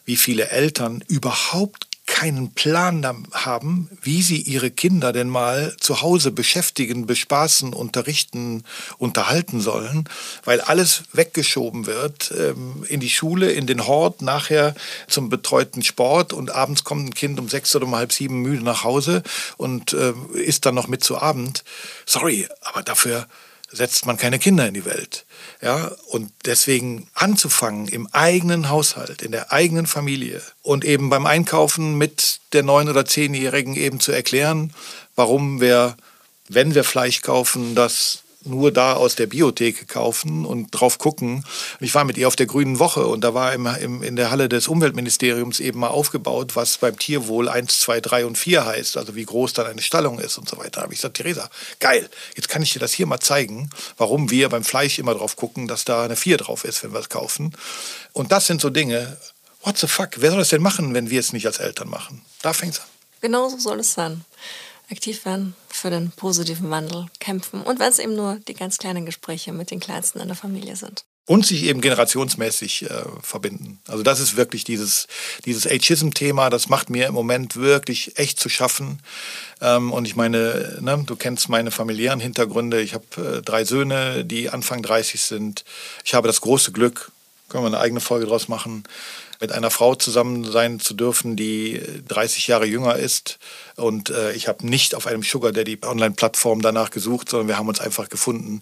wie viele Eltern überhaupt keinen Plan haben, wie sie ihre Kinder denn mal zu Hause beschäftigen, bespaßen, unterrichten, unterhalten sollen, weil alles weggeschoben wird ähm, in die Schule, in den Hort, nachher zum betreuten Sport und abends kommt ein Kind um sechs oder um halb sieben müde nach Hause und äh, isst dann noch mit zu Abend. Sorry, aber dafür setzt man keine Kinder in die Welt. Ja, und deswegen anzufangen im eigenen Haushalt, in der eigenen Familie und eben beim Einkaufen mit der neun- oder zehnjährigen eben zu erklären, warum wir, wenn wir Fleisch kaufen, das nur da aus der Biothek kaufen und drauf gucken. Ich war mit ihr auf der Grünen Woche und da war im, im, in der Halle des Umweltministeriums eben mal aufgebaut, was beim Tierwohl 1, 2, 3 und 4 heißt, also wie groß dann eine Stallung ist und so weiter. Da habe ich gesagt, Theresa, geil, jetzt kann ich dir das hier mal zeigen, warum wir beim Fleisch immer drauf gucken, dass da eine 4 drauf ist, wenn wir es kaufen. Und das sind so Dinge, what the fuck, wer soll das denn machen, wenn wir es nicht als Eltern machen? Da fängt es an. Genau so soll es sein aktiv werden, für den positiven Wandel kämpfen. Und wenn es eben nur die ganz kleinen Gespräche mit den Kleinsten in der Familie sind. Und sich eben generationsmäßig äh, verbinden. Also das ist wirklich dieses, dieses Ageism-Thema, das macht mir im Moment wirklich echt zu schaffen. Ähm, und ich meine, ne, du kennst meine familiären Hintergründe. Ich habe äh, drei Söhne, die Anfang 30 sind. Ich habe das große Glück, können wir eine eigene Folge draus machen, mit einer Frau zusammen sein zu dürfen, die 30 Jahre jünger ist. Und äh, ich habe nicht auf einem Sugar Daddy Online-Plattform danach gesucht, sondern wir haben uns einfach gefunden.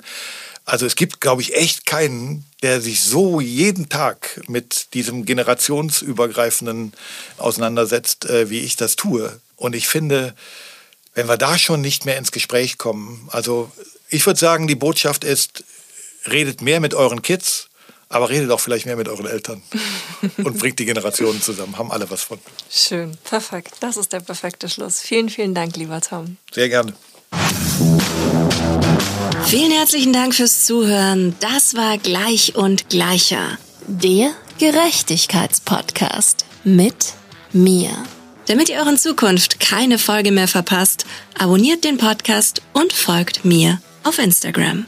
Also es gibt, glaube ich, echt keinen, der sich so jeden Tag mit diesem generationsübergreifenden auseinandersetzt, äh, wie ich das tue. Und ich finde, wenn wir da schon nicht mehr ins Gespräch kommen, also ich würde sagen, die Botschaft ist, redet mehr mit euren Kids, aber redet auch vielleicht mehr mit euren Eltern [laughs] und bringt die Generationen zusammen. Haben alle was von. Schön, perfekt. Das ist der perfekte Schluss. Vielen, vielen Dank, lieber Tom. Sehr gerne. Vielen herzlichen Dank fürs Zuhören. Das war Gleich und Gleicher. Der Gerechtigkeitspodcast mit mir. Damit ihr euren Zukunft keine Folge mehr verpasst, abonniert den Podcast und folgt mir auf Instagram.